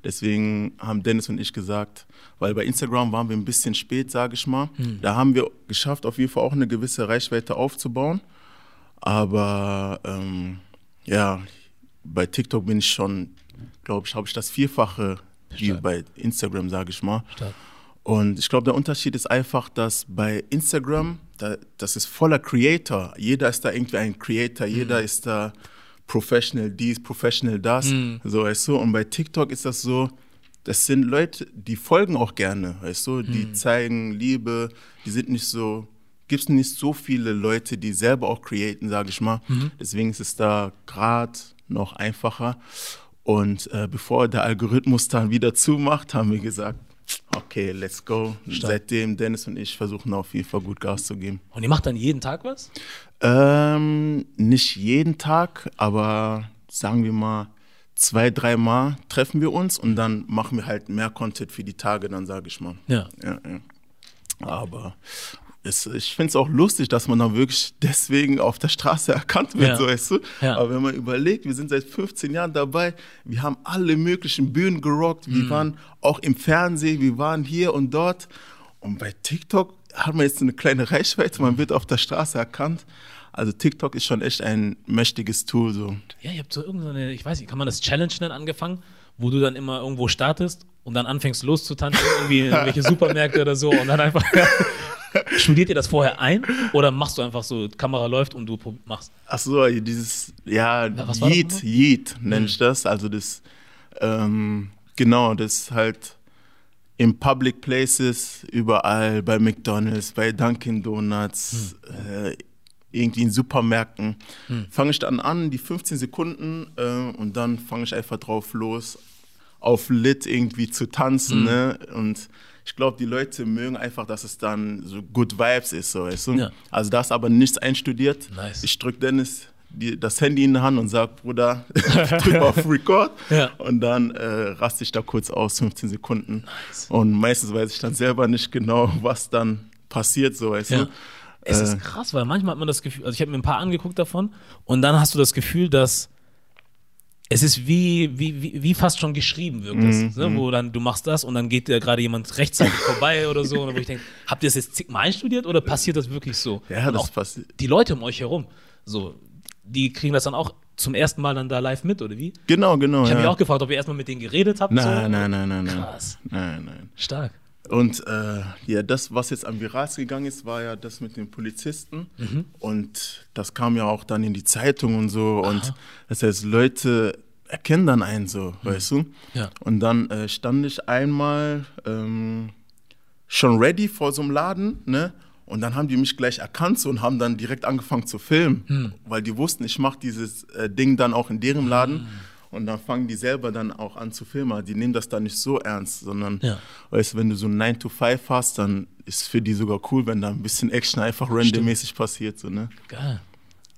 deswegen haben Dennis und ich gesagt, weil bei Instagram waren wir ein bisschen spät, sage ich mal. Mhm. Da haben wir geschafft, auf jeden Fall auch eine gewisse Reichweite aufzubauen. Aber ähm, ja, bei TikTok bin ich schon, glaube ich, habe ich das Vierfache wie bei Instagram, sage ich mal. Stark. Und ich glaube, der Unterschied ist einfach, dass bei Instagram, da, das ist voller Creator. Jeder ist da irgendwie ein Creator, jeder ist da Professional dies, Professional das. So, weißt du? Und bei TikTok ist das so, das sind Leute, die folgen auch gerne, weißt du? Die zeigen Liebe, die sind nicht so gibt es nicht so viele Leute, die selber auch createn, sage ich mal. Mhm. Deswegen ist es da gerade noch einfacher. Und äh, bevor der Algorithmus dann wieder zumacht, haben wir gesagt, okay, let's go. Stark. Seitdem Dennis und ich versuchen auf jeden Fall gut Gas zu geben. Und ihr macht dann jeden Tag was? Ähm, nicht jeden Tag, aber sagen wir mal zwei, dreimal treffen wir uns und dann machen wir halt mehr Content für die Tage, dann sage ich mal. Ja. Ja, ja. Aber es, ich finde es auch lustig, dass man dann wirklich deswegen auf der Straße erkannt wird, Ja. so weißt du. Ja. Aber wenn man überlegt, wir sind seit 15 Jahren dabei, wir haben alle möglichen Bühnen gerockt, wir Mhm. waren auch im Fernsehen, wir waren hier und dort. Und bei TikTok hat man jetzt eine kleine Reichweite, man wird auf der Straße erkannt. Also TikTok ist schon echt ein mächtiges Tool. So. Ja, ihr habt so irgendeine, ich weiß nicht, kann man das Challenge nennen, angefangen, wo du dann immer irgendwo startest und dann anfängst loszutanzen, irgendwie in irgendwelche Supermärkte oder so und dann einfach. Studiert ihr das vorher ein oder machst du einfach so, Kamera läuft und du machst? Ach so, dieses, ja, das Yeet? Yeet nenne ich das. Also das, ähm, genau, das halt in Public Places, überall, bei McDonalds, bei Dunkin' Donuts, äh, irgendwie in Supermärkten. Fange ich dann an, die 15 Sekunden, äh, und dann fange ich einfach drauf los, auf Lit irgendwie zu tanzen. Ne? Und ich glaube, die Leute mögen einfach, dass es dann so Good Vibes ist, so weißt du? Ja. Also da ist aber nichts einstudiert. Nice. Ich drücke Dennis die, das Handy in die Hand und sag, Bruder, drück auf Record. Ja. Und dann äh, raste ich da kurz aus, 15 Sekunden. Und meistens weiß ich dann selber nicht genau, was dann passiert, so weißt Ja. du. Es Äh. ist krass, weil manchmal hat man das Gefühl, also ich habe mir ein paar angeguckt davon und dann hast du das Gefühl, dass es ist wie, wie, wie, wie fast schon geschrieben wirkt das, Mhm, ne? wo dann du machst das und dann geht dir gerade jemand rechtzeitig vorbei oder so und wo ich denke, habt ihr das jetzt zigmal einstudiert oder passiert das wirklich so? Ja, und das passiert. die Leute um euch herum, so, die kriegen das dann auch zum ersten Mal dann da live mit oder wie? Genau, genau. Ich habe ja. mich auch gefragt, ob ihr erstmal mit denen geredet habt. so. Nein, nein, nein, nein, nein. Krass. Nein, nein. Stark. Und äh, ja, das, was jetzt am Virals gegangen ist, war ja das mit den Polizisten. Mhm. Und das kam ja auch dann in die Zeitung und so. Und das heißt, Leute erkennen dann einen so, weißt du? Mhm. Ja. Und dann äh, stand ich einmal ähm, schon ready vor so einem Laden, ne? Und dann haben die mich gleich erkannt so, und haben dann direkt angefangen zu filmen, Hm. weil die wussten, ich mache dieses äh, Ding dann auch in deren Laden. Und dann fangen die selber dann auch an zu filmen. Die nehmen das dann nicht so ernst, sondern, Ja. weißt wenn du so ein 9 to 5 hast, dann ist für die sogar cool, wenn da ein bisschen Action einfach randommäßig passiert. So, ne? Geil.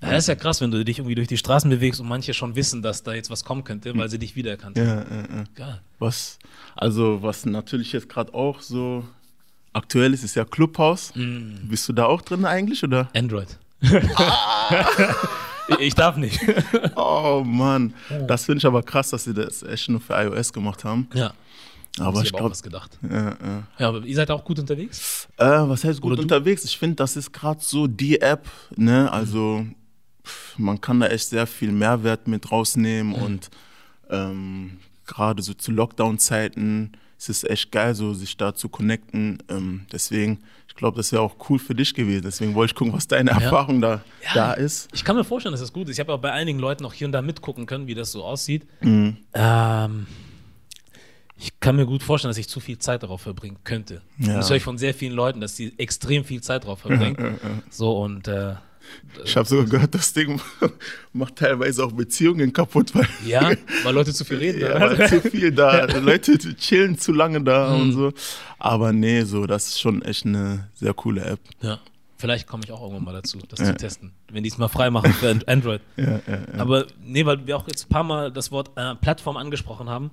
Ja, das ist ja krass, wenn du dich irgendwie durch die Straßen bewegst und manche schon wissen, dass da jetzt was kommen könnte, weil sie dich wiedererkannt haben. Ja, ja, ja. Geil. Was, also was natürlich jetzt gerade auch so aktuell ist, ist ja Clubhouse. Bist du da auch drin eigentlich, oder? Android. ich darf nicht. Oh Mann, das finde ich aber krass, dass sie das echt nur für iOS gemacht haben. Ja. Aber ich ich habe auch glaube, was gedacht. ja, ja. Ja, aber ihr seid auch gut unterwegs? Äh, was heißt gut unterwegs? Ich finde, das ist gerade so die App, ne? Also pff, man kann da echt sehr viel Mehrwert mit rausnehmen und ähm, gerade so zu Lockdown-Zeiten ist es echt geil, so sich da zu connecten. Ähm, deswegen, ich glaube, das wäre auch cool für dich gewesen. Deswegen wollte ich gucken, was deine Erfahrung da, Ja. da ist. Ich kann mir vorstellen, dass das gut ist. Ich habe auch bei einigen Leuten auch hier und da mitgucken können, wie das so aussieht. Mhm. Ähm, ich kann mir gut vorstellen, dass ich zu viel Zeit darauf verbringen könnte. Ja. Das höre ich von sehr vielen Leuten, dass sie extrem viel Zeit darauf verbringen. So und äh, Ich habe sogar gehört, das Ding macht teilweise auch Beziehungen kaputt, weil ja, weil Leute zu viel reden. Ja, weil zu viel da. Leute chillen zu lange da Mhm. und so. Aber nee, so, das ist schon echt eine sehr coole App. Ja. Vielleicht komme ich auch irgendwann mal dazu, das zu testen, wenn die es mal frei machen für An- Android. Ja, ja, ja. Aber nee, weil wir auch jetzt ein paar Mal das Wort äh, Plattform angesprochen haben,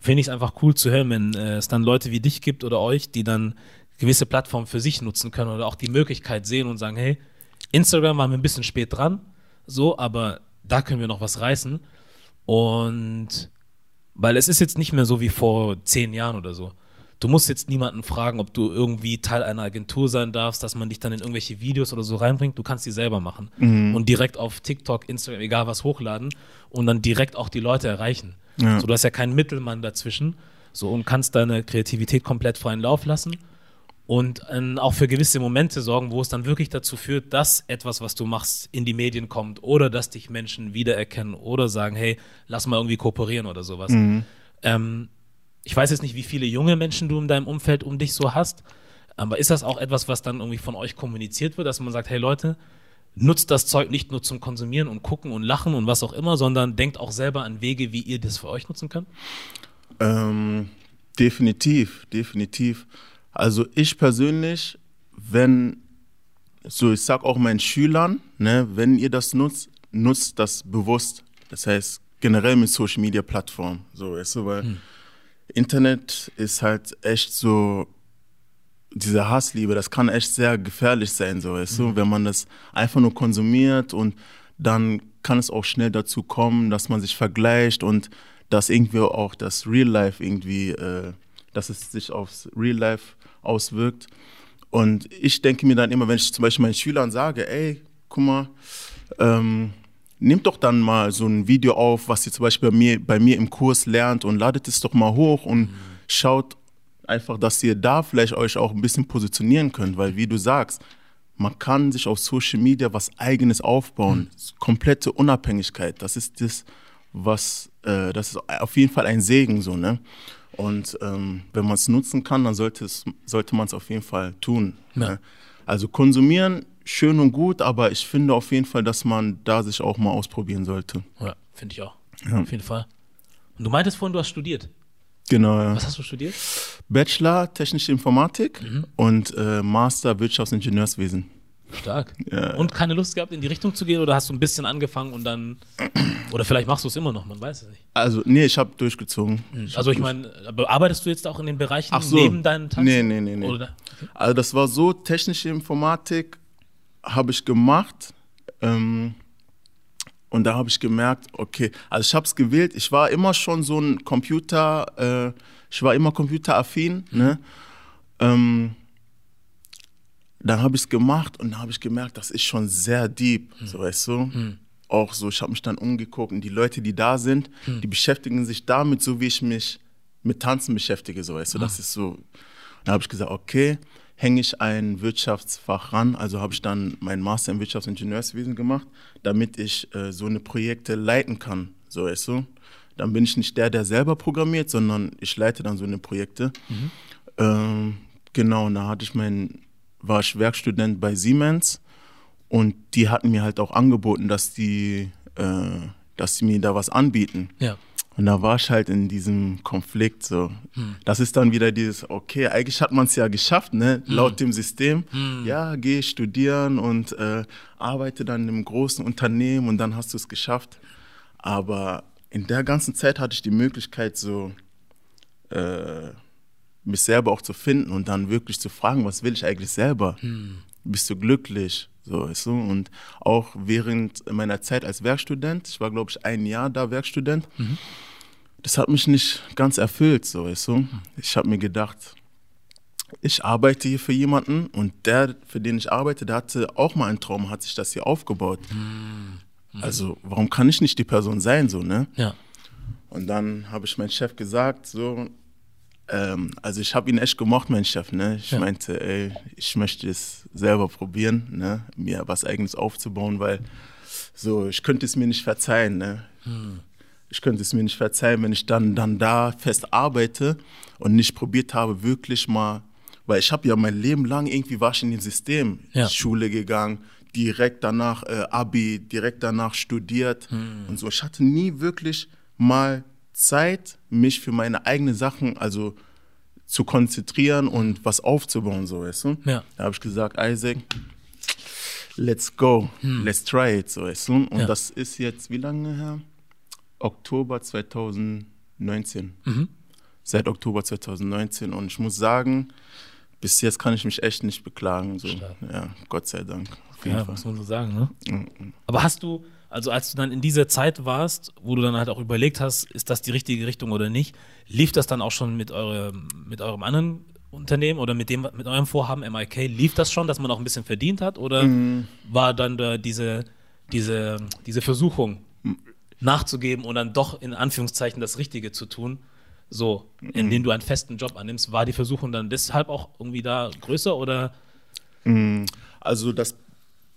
finde ich es einfach cool zu hören, wenn äh, es dann Leute wie dich gibt oder euch, die dann gewisse Plattformen für sich nutzen können oder auch die Möglichkeit sehen und sagen, hey, Instagram waren wir ein bisschen spät dran, so, aber da können wir noch was reißen. Und weil es ist jetzt nicht mehr so wie vor zehn Jahren oder so. Du musst jetzt niemanden fragen, ob du irgendwie Teil einer Agentur sein darfst, dass man dich dann in irgendwelche Videos oder so reinbringt. Du kannst die selber machen und direkt auf TikTok, Instagram, egal was hochladen und dann direkt auch die Leute erreichen. Ja. So, du hast ja keinen Mittelmann dazwischen so und kannst deine Kreativität komplett freien Lauf lassen und ähm, auch für gewisse Momente sorgen, wo es dann wirklich dazu führt, dass etwas, was du machst, in die Medien kommt oder dass dich Menschen wiedererkennen oder sagen, hey, lass mal irgendwie kooperieren oder sowas. Ähm, ich weiß jetzt nicht, wie viele junge Menschen du in deinem Umfeld um dich so hast, Aber ist das auch etwas, was dann irgendwie von euch kommuniziert wird, dass man sagt, hey Leute, nutzt das Zeug nicht nur zum Konsumieren und gucken und lachen und was auch immer, sondern denkt auch selber an Wege, wie ihr das für euch nutzen könnt? Ähm, definitiv, definitiv. Also ich persönlich, wenn, so ich sag auch meinen Schülern, ne, wenn ihr das nutzt, nutzt das bewusst. Das heißt generell mit Social Media Plattformen. So, weißt du, weil hm. Internet ist halt echt so diese Hassliebe, das kann echt sehr gefährlich sein, so weißt mhm. du, wenn man das einfach nur konsumiert und dann kann es auch schnell dazu kommen, dass man sich vergleicht und dass irgendwie auch das Real Life irgendwie, äh, dass es sich aufs Real Life auswirkt. Und ich denke mir dann immer, wenn ich zum Beispiel meinen Schülern sage, ey, guck mal, ähm, nehmt doch dann mal so ein Video auf, was ihr zum Beispiel bei mir, bei mir im Kurs lernt und ladet es doch mal hoch und mhm. schaut einfach, dass ihr da vielleicht euch auch ein bisschen positionieren könnt, weil wie du sagst, man kann sich auf Social Media was Eigenes aufbauen, mhm. komplette Unabhängigkeit. Das ist das, was, äh, das ist auf jeden Fall ein Segen so, ne? Und ähm, wenn man es nutzen kann, dann sollte, es, sollte man es auf jeden Fall tun. Ja. Ne? Also konsumieren, schön und gut, aber ich finde auf jeden Fall, dass man da sich auch mal ausprobieren sollte. Ja, finde ich auch. Ja. Auf jeden Fall. Und du meintest vorhin, du hast studiert. Genau, ja. Was hast du studiert? Bachelor Technische Informatik mhm. und äh, Master Wirtschaftsingenieurswesen. Stark. Ja. Und keine Lust gehabt, in die Richtung zu gehen oder hast du ein bisschen angefangen und dann. Oder vielleicht machst du es immer noch, man weiß es nicht. Also, nee, ich habe durchgezogen. Mhm. Ich also, ich meine, arbeitest du jetzt auch in den Bereichen so. neben deinen Tanzen? Nee, nee, nee. nee. Okay. Also, das war so: Technische Informatik habe ich gemacht. Ähm, und da habe ich gemerkt, okay, also ich habe es gewählt. Ich war immer schon so ein Computer, äh, ich war immer computeraffin. Mhm. Ne? Ähm, dann habe ich es gemacht und dann habe ich gemerkt, das ist schon sehr deep, mhm. so weißt du. Mhm. Auch so, ich habe mich dann umgeguckt und die Leute, die da sind, mhm. die beschäftigen sich damit, so wie ich mich mit Tanzen beschäftige, so weißt du. Das ah. ist so. Dann habe ich gesagt, okay, hänge ich ein Wirtschaftsfach ran. Also habe ich dann meinen Master in Wirtschaftsingenieurswesen gemacht, damit ich äh, so eine Projekte leiten kann. So weißt du. Dann bin ich nicht der, der selber programmiert, sondern ich leite dann so eine Projekte. Mhm. Ähm, genau, und da hatte ich meinen, war ich Werkstudent bei Siemens und die hatten mir halt auch angeboten, dass die, äh, dass sie mir da was anbieten. Ja. Und da war ich halt in diesem Konflikt so. Hm. Das ist dann wieder dieses, okay, eigentlich hat man es ja geschafft, ne? Hm. laut dem System. Hm. Ja, geh studieren und äh, arbeite dann in einem großen Unternehmen und dann hast du es geschafft. Aber in der ganzen Zeit hatte ich die Möglichkeit, so äh, mich selber auch zu finden und dann wirklich zu fragen, was will ich eigentlich selber? Hm. Bist du glücklich? So, weißt du? Und auch während meiner Zeit als Werkstudent, ich war, glaube ich, ein Jahr da Werkstudent, mhm das hat mich nicht ganz erfüllt, so weißt du. Ich habe mir gedacht, ich arbeite hier für jemanden und der, für den ich arbeite, der hatte auch mal einen Traum, hat sich das hier aufgebaut. Mhm. Also warum kann ich nicht die Person sein, so ne? Ja. Und dann habe ich meinem Chef gesagt, so, ähm, also ich habe ihn echt gemocht, mein Chef, ne? Ich ja. meinte, ey, ich möchte es selber probieren, ne? Mir was Eigenes aufzubauen, weil so, ich könnte es mir nicht verzeihen, ne? Mhm ich könnte es mir nicht verzeihen, wenn ich dann, dann da fest arbeite und nicht probiert habe, wirklich mal, weil ich habe ja mein Leben lang irgendwie war ich in dem System, ja. Schule gegangen, direkt danach äh, Abi, direkt danach studiert hm. und so. Ich hatte nie wirklich mal Zeit, mich für meine eigenen Sachen, also zu konzentrieren und was aufzubauen, so weißt du. Ja. Da habe ich gesagt, Isaac, let's go, hm. let's try it, so weißt du. Und ja. das ist jetzt wie lange her? Oktober 2019. Mhm. Seit Oktober 2019. Und ich muss sagen, bis jetzt kann ich mich echt nicht beklagen. So. Ja, Gott sei Dank. ja, Fall. muss man so sagen. Ne? Mhm. Aber hast du, also als du dann in dieser Zeit warst, wo du dann halt auch überlegt hast, ist das die richtige Richtung oder nicht, lief das dann auch schon mit, eure, mit eurem anderen Unternehmen oder mit dem mit eurem Vorhaben MIK, lief das schon, dass man auch ein bisschen verdient hat? Oder mhm. war dann da diese, diese, diese Versuchung, nachzugeben und dann doch in Anführungszeichen das Richtige zu tun, so, indem du einen festen Job annimmst, war die Versuchung dann deshalb auch irgendwie da größer oder? Mm, also das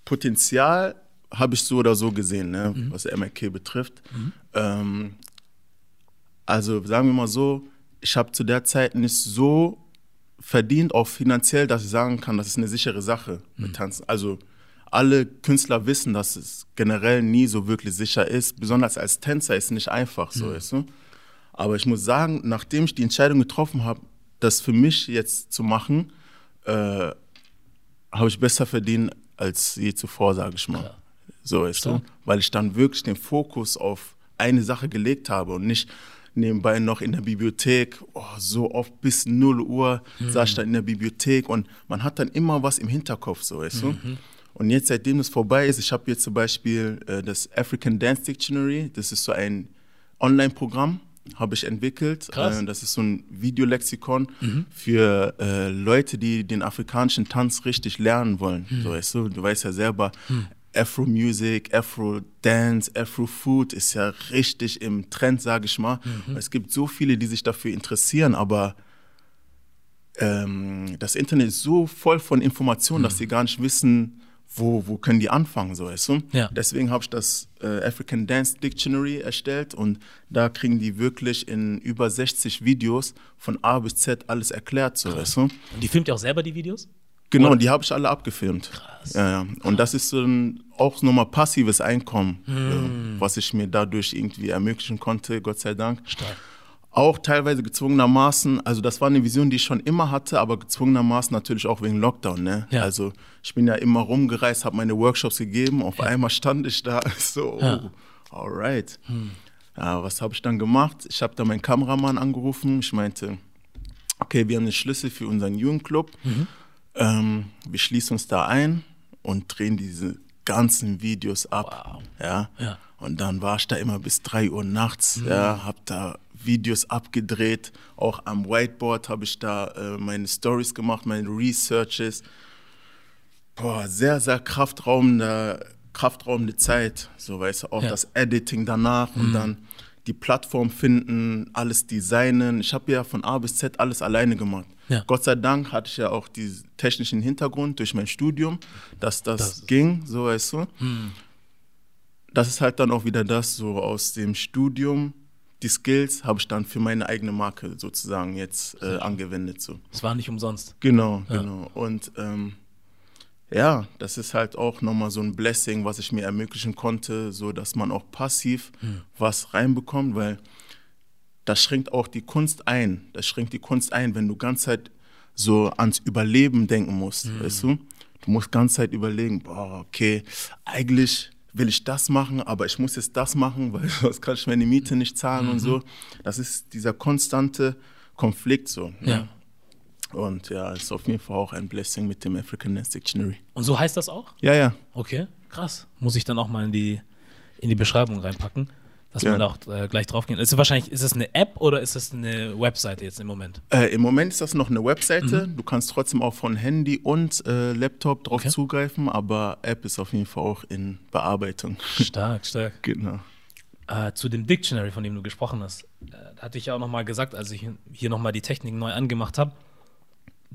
Potenzial habe ich so oder so gesehen, ne, mhm. was MLK betrifft. Mhm. Ähm, also sagen wir mal so, ich habe zu der Zeit nicht so verdient, auch finanziell, dass ich sagen kann, das ist eine sichere Sache mit Tanzen. Also alle Künstler wissen, dass es generell nie so wirklich sicher ist. Besonders als Tänzer ist es nicht einfach so, weißt du? Aber ich muss sagen, nachdem ich die Entscheidung getroffen habe, das für mich jetzt zu machen, äh, habe ich besser verdient als je zuvor, sage ich mal. So weißt du? Weil ich dann wirklich den Fokus auf eine Sache gelegt habe und nicht nebenbei noch in der Bibliothek, oh, so oft bis 0 Uhr saß ich dann in der Bibliothek und man hat dann immer was im Hinterkopf, so weißt du? Und jetzt, seitdem es vorbei ist, ich habe jetzt zum Beispiel äh, das African Dance Dictionary, das ist so ein Online-Programm, habe ich entwickelt. Äh, das ist so ein Videolexikon für äh, Leute, die den afrikanischen Tanz richtig lernen wollen. So, weißt du, du weißt ja selber, Afro-Music, Afro-Dance, Afro-Food ist ja richtig im Trend, sage ich mal. Es gibt so viele, die sich dafür interessieren, aber ähm, das Internet ist so voll von Informationen, dass sie gar nicht wissen, wo, wo können die anfangen, so weißt du? Ja. Deswegen habe ich das äh, African Dance Dictionary erstellt und da kriegen die wirklich in über 60 Videos von A bis Z alles erklärt, so weißt du? Und die filmt ja auch selber die Videos? Genau, Oder? die habe ich alle abgefilmt. Krass. Ja, ja. Und das ist so ein, auch nochmal passives Einkommen, Hm. äh, was ich mir dadurch irgendwie ermöglichen konnte, Gott sei Dank. Stark. Auch teilweise gezwungenermaßen, also das war eine Vision, die ich schon immer hatte, aber gezwungenermaßen natürlich auch wegen Lockdown. Ne? Ja. Also ich bin ja immer rumgereist, habe meine Workshops gegeben, auf einmal stand ich da, so, Ja. Hm. oh, alright. Ja, was habe ich dann gemacht? Ich habe da meinen Kameramann angerufen, ich meinte, okay, wir haben den Schlüssel für unseren Jugendclub, Mhm. Ähm, wir schließen uns da ein und drehen diese ganzen Videos ab. Wow. Ja? Ja. Und dann war ich da immer bis 3 Uhr nachts, ja, hab da Videos abgedreht. Auch am Whiteboard habe ich da äh, meine Stories gemacht, meine Researches. Boah, sehr, sehr kraftraubende, kraftraubende Zeit. So, weißt du, auch Ja. das Editing danach und dann die Plattform finden, alles designen. Ich habe ja von A bis Z alles alleine gemacht. Ja. Gott sei Dank hatte ich ja auch diesen technischen Hintergrund durch mein Studium, dass das, Das- ging, so weißt du das ist halt dann auch wieder das, so aus dem Studium, die Skills habe ich dann für meine eigene Marke sozusagen jetzt äh, angewendet. So. Es war nicht umsonst. Genau, Ja. genau. Und ähm, ja, das ist halt auch nochmal so ein Blessing, was ich mir ermöglichen konnte, so dass man auch passiv was reinbekommt, weil das schränkt auch die Kunst ein. Das schränkt die Kunst ein, wenn du ganz Zeit so ans Überleben denken musst, weißt du? Du musst ganz Zeit überlegen, boah, okay, eigentlich will ich das machen, aber ich muss jetzt das machen, weil sonst kann ich meine Miete nicht zahlen und so. Das ist dieser konstante Konflikt so. ne? Und ja, ist auf jeden Fall auch ein Blessing mit dem African Dance Dictionary. Und so heißt das auch? Ja, ja. Okay, krass. Muss ich dann auch mal in die, in die Beschreibung reinpacken, dass Ja. man da auch äh, gleich drauf gehen. Ist es wahrscheinlich, ist es eine App oder ist es eine Webseite jetzt im Moment? Äh, Im Moment ist das noch eine Webseite. Du kannst trotzdem auch von Handy und äh, Laptop drauf Okay. zugreifen, aber App ist auf jeden Fall auch in Bearbeitung. Stark, stark. genau. Äh, zu dem Dictionary, von dem du gesprochen hast, äh, hatte ich ja auch nochmal gesagt, als ich hier nochmal die Technik neu angemacht habe,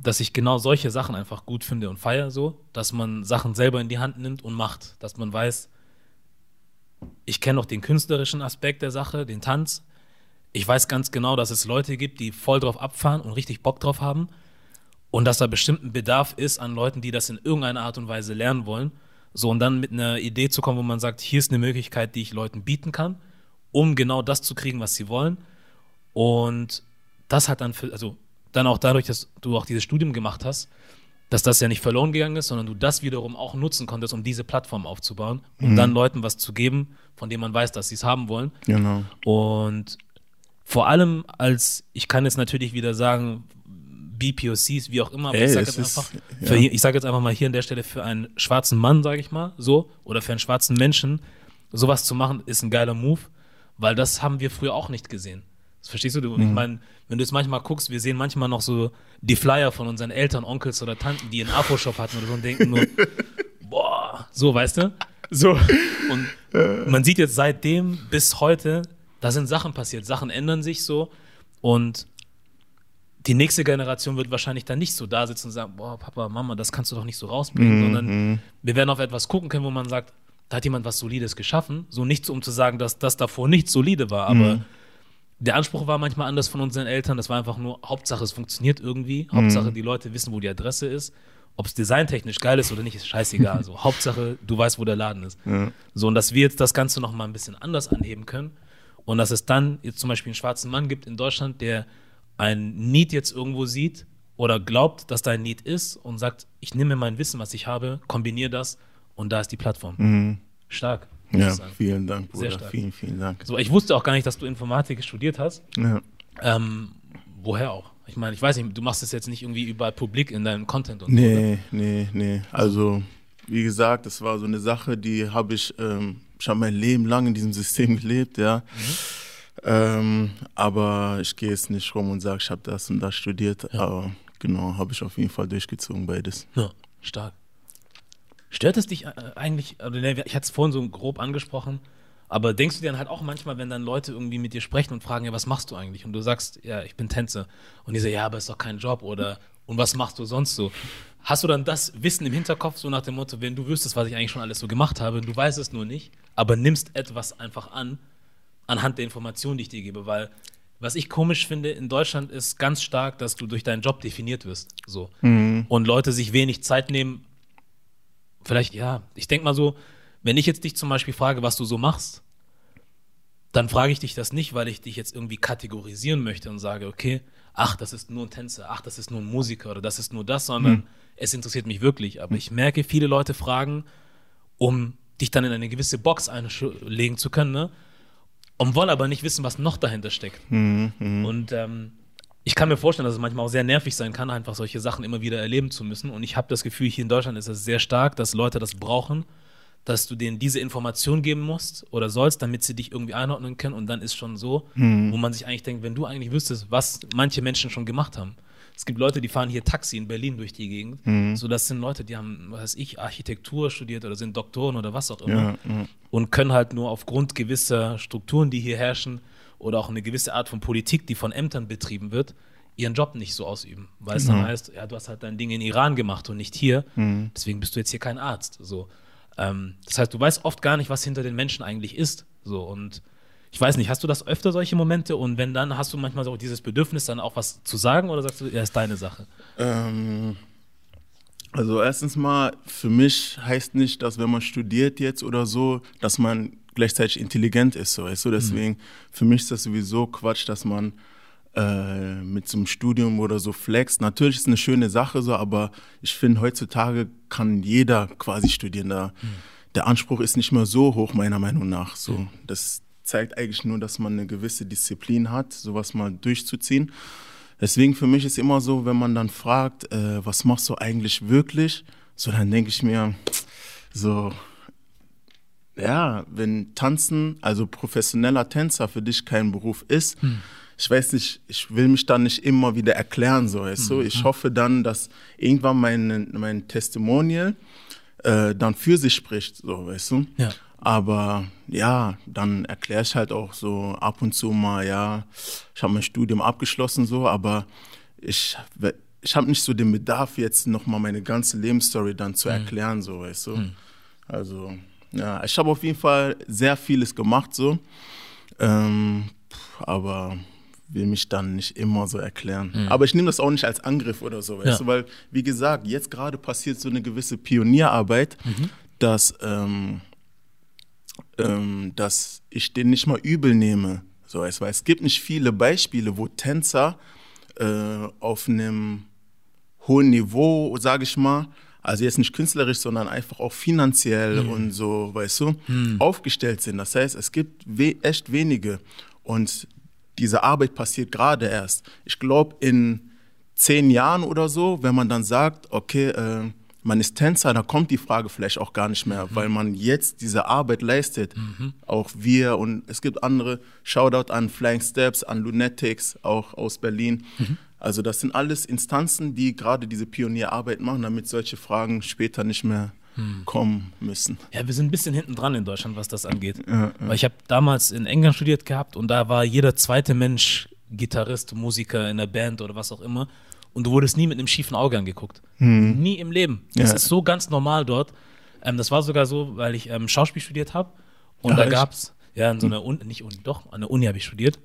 dass ich genau solche Sachen einfach gut finde und feiere so, dass man Sachen selber in die Hand nimmt und macht, dass man weiß, ich kenne auch den künstlerischen Aspekt der Sache, den Tanz. Ich weiß ganz genau, dass es Leute gibt, die voll drauf abfahren und richtig Bock drauf haben und dass da bestimmt ein Bedarf ist an Leuten, die das in irgendeiner Art und Weise lernen wollen. So und dann mit einer Idee zu kommen, wo man sagt, hier ist eine Möglichkeit, die ich Leuten bieten kann, um genau das zu kriegen, was sie wollen. Und das hat dann, für, also dann auch dadurch, dass du auch dieses Studium gemacht hast, dass das ja nicht verloren gegangen ist, sondern du das wiederum auch nutzen konntest, um diese Plattform aufzubauen, um dann Leuten was zu geben, von dem man weiß, dass sie es haben wollen. Genau. Und vor allem als, ich kann jetzt natürlich wieder sagen, BPOCs, wie auch immer, aber Ey, ich sage jetzt ist- einfach, ja. für hier, ich sage jetzt einfach mal hier an der Stelle für einen schwarzen Mann, sage ich mal, so, oder für einen schwarzen Menschen, sowas zu machen, ist ein geiler Move, weil das haben wir früher auch nicht gesehen. Das verstehst du? du Mhm. Ich meine, wenn du jetzt manchmal guckst, wir sehen manchmal noch so die Flyer von unseren Eltern, Onkels oder Tanten, die einen Afro-Shop hatten oder so und denken nur, boah, so, weißt du? So. Und man sieht jetzt seitdem bis heute, da sind Sachen passiert, Sachen ändern sich so und die nächste Generation wird wahrscheinlich dann nicht so da sitzen und sagen, boah, Papa, Mama, das kannst du doch nicht so rausbringen, sondern wir werden auf etwas gucken können, wo man sagt, da hat jemand was Solides geschaffen. So nicht so, um zu sagen, dass das davor nicht solide war, aber der Anspruch war manchmal anders von unseren Eltern. Das war einfach nur, Hauptsache es funktioniert irgendwie. Hauptsache die Leute wissen, wo die Adresse ist. Ob es designtechnisch geil ist oder nicht, ist scheißegal. Also Hauptsache, du weißt, wo der Laden ist. So, und dass wir jetzt das Ganze noch mal ein bisschen anders anheben können. Und dass es dann jetzt zum Beispiel einen schwarzen Mann gibt in Deutschland, der ein Need jetzt irgendwo sieht oder glaubt, dass da ein Need ist und sagt, ich nehme mein Wissen, was ich habe, kombiniere das und da ist die Plattform. Stark. Ja, vielen Dank, Sehr Bruder. stark. Vielen, vielen Dank. So, ich wusste auch gar nicht, dass du Informatik studiert hast. Ja. Ähm, woher auch? Ich meine, ich weiß nicht, du machst es jetzt nicht irgendwie überall publik in deinem Content und so. oder? Nee, nee, nee. Also, wie gesagt, das war so eine Sache, die habe ich, ähm, ich habe mein Leben lang in diesem System gelebt, ja. Ähm, aber ich gehe jetzt nicht rum und sage, ich habe das und das studiert. Aber genau, habe ich auf jeden Fall durchgezogen, beides. Ja, stark. Stört es dich äh, eigentlich, also, ich hatte es vorhin so grob angesprochen, aber denkst du dir dann halt auch manchmal, wenn dann Leute irgendwie mit dir sprechen und fragen, ja, was machst du eigentlich? Und du sagst, ja, ich bin Tänzer. Und die sagen, ja, aber ist doch kein Job oder und was machst du sonst so? Hast du dann das Wissen im Hinterkopf, so nach dem Motto, wenn du wüsstest, was ich eigentlich schon alles so gemacht habe, du weißt es nur nicht, aber nimmst etwas einfach an, anhand der Informationen, die ich dir gebe, weil was ich komisch finde in Deutschland ist ganz stark, dass du durch deinen Job definiert wirst, so und Leute sich wenig Zeit nehmen. Vielleicht ja, ich denke mal so, wenn ich jetzt dich zum Beispiel frage, was du so machst, dann frage ich dich das nicht, weil ich dich jetzt irgendwie kategorisieren möchte und sage, okay, ach, das ist nur ein Tänzer, ach, das ist nur ein Musiker oder das ist nur das, sondern es interessiert mich wirklich. Aber ich merke, viele Leute fragen, um dich dann in eine gewisse Box einlegen zu können, ne? Und wollen aber nicht wissen, was noch dahinter steckt. Und ähm, ich kann mir vorstellen, dass es manchmal auch sehr nervig sein kann, einfach solche Sachen immer wieder erleben zu müssen. Und ich habe das Gefühl, hier in Deutschland ist es sehr stark, dass Leute das brauchen, dass du denen diese Information geben musst oder sollst, damit sie dich irgendwie einordnen können. Und dann ist schon so, wo man sich eigentlich denkt, wenn du eigentlich wüsstest, was manche Menschen schon gemacht haben. Es gibt Leute, die fahren hier Taxi in Berlin durch die Gegend. So, das sind Leute, die haben, was weiß ich, Architektur studiert oder sind Doktoren oder was auch immer Ja, ja. und können halt nur aufgrund gewisser Strukturen, die hier herrschen, oder auch eine gewisse Art von Politik, die von Ämtern betrieben wird, ihren Job nicht so ausüben. Weil es dann heißt, ja, du hast halt dein Ding in Iran gemacht und nicht hier, deswegen bist du jetzt hier kein Arzt. So. Ähm, das heißt, du weißt oft gar nicht, was hinter den Menschen eigentlich ist. So, und ich weiß nicht, hast du das öfter solche Momente und wenn dann, hast du manchmal so dieses Bedürfnis, dann auch was zu sagen oder sagst du, ja, ist deine Sache? Ähm, also erstens mal, für mich heißt nicht, dass wenn man studiert jetzt oder so, dass man gleichzeitig intelligent ist. So, weißt du? Deswegen, für mich ist das sowieso Quatsch, dass man äh, mit so einem Studium oder so flext. Natürlich ist es eine schöne Sache so, aber ich finde, heutzutage kann jeder quasi studieren. Da, Der Anspruch ist nicht mehr so hoch, meiner Meinung nach. So, das zeigt eigentlich nur, dass man eine gewisse Disziplin hat, sowas mal durchzuziehen. Deswegen für mich ist immer so, wenn man dann fragt, äh, was machst du eigentlich wirklich, so dann denke ich mir, so, ja, wenn Tanzen, also professioneller Tänzer für dich kein Beruf ist, ich weiß nicht, ich will mich dann nicht immer wieder erklären, so, weißt du. Ich hoffe dann, dass irgendwann mein, mein Testimonial äh, dann für sich spricht, so, weißt du. Ja. Aber ja, dann erkläre ich halt auch so ab und zu mal, ja, ich habe mein Studium abgeschlossen, so, aber ich, ich habe nicht so den Bedarf, jetzt nochmal meine ganze Lebensstory dann zu erklären, so, weißt du. Also, ja, ich habe auf jeden Fall sehr vieles gemacht, so, ähm, aber will mich dann nicht immer so erklären. Aber ich nehme das auch nicht als Angriff oder so, weißt Ja. du, weil, wie gesagt, jetzt gerade passiert so eine gewisse Pionierarbeit, dass, ähm, ähm, dass ich den nicht mal übel nehme. So, es, weil es gibt nicht viele Beispiele, wo Tänzer äh, auf einem hohen Niveau, sage ich mal, also jetzt nicht künstlerisch, sondern einfach auch finanziell und so, weißt du, aufgestellt sind. Das heißt, es gibt we echt wenige und diese Arbeit passiert gerade erst. Ich glaube, in zehn Jahren oder so, wenn man dann sagt, okay, äh, man ist Tänzer, da kommt die Frage vielleicht auch gar nicht mehr, weil man jetzt diese Arbeit leistet. Auch wir und es gibt andere, Shoutout an Flying Steps, an Lunatics, auch aus Berlin. Also das sind alles Instanzen, die gerade diese Pionierarbeit machen, damit solche Fragen später nicht mehr kommen müssen. Ja, wir sind ein bisschen hinten dran in Deutschland, was das angeht. Weil ich habe damals in England studiert gehabt und da war jeder zweite Mensch Gitarrist, Musiker in der Band oder was auch immer. Und du wurdest nie mit einem schiefen Auge angeguckt. Nie im Leben. Das Ja. ist so ganz normal dort. Ähm, das war sogar so, weil ich ähm, Schauspiel studiert habe. Und Ach, da gab es, ja, in so einer Uni, nicht Uni, doch, an der Uni habe ich studiert.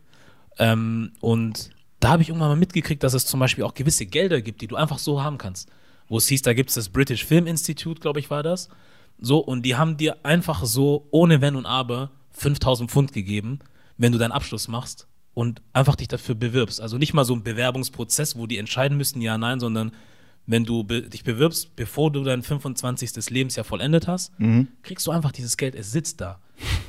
Ähm, und da habe ich irgendwann mal mitgekriegt, dass es zum Beispiel auch gewisse Gelder gibt, die du einfach so haben kannst. Wo es hieß, da gibt es das British Film Institute, glaube ich, war das. So, und die haben dir einfach so, ohne Wenn und Aber, 5000 Pfund gegeben, wenn du deinen Abschluss machst und einfach dich dafür bewirbst. Also nicht mal so ein Bewerbungsprozess, wo die entscheiden müssten, ja, nein, sondern wenn du be dich bewirbst, bevor du dein 25. Lebensjahr vollendet hast, mhm. kriegst du einfach dieses Geld, es sitzt da.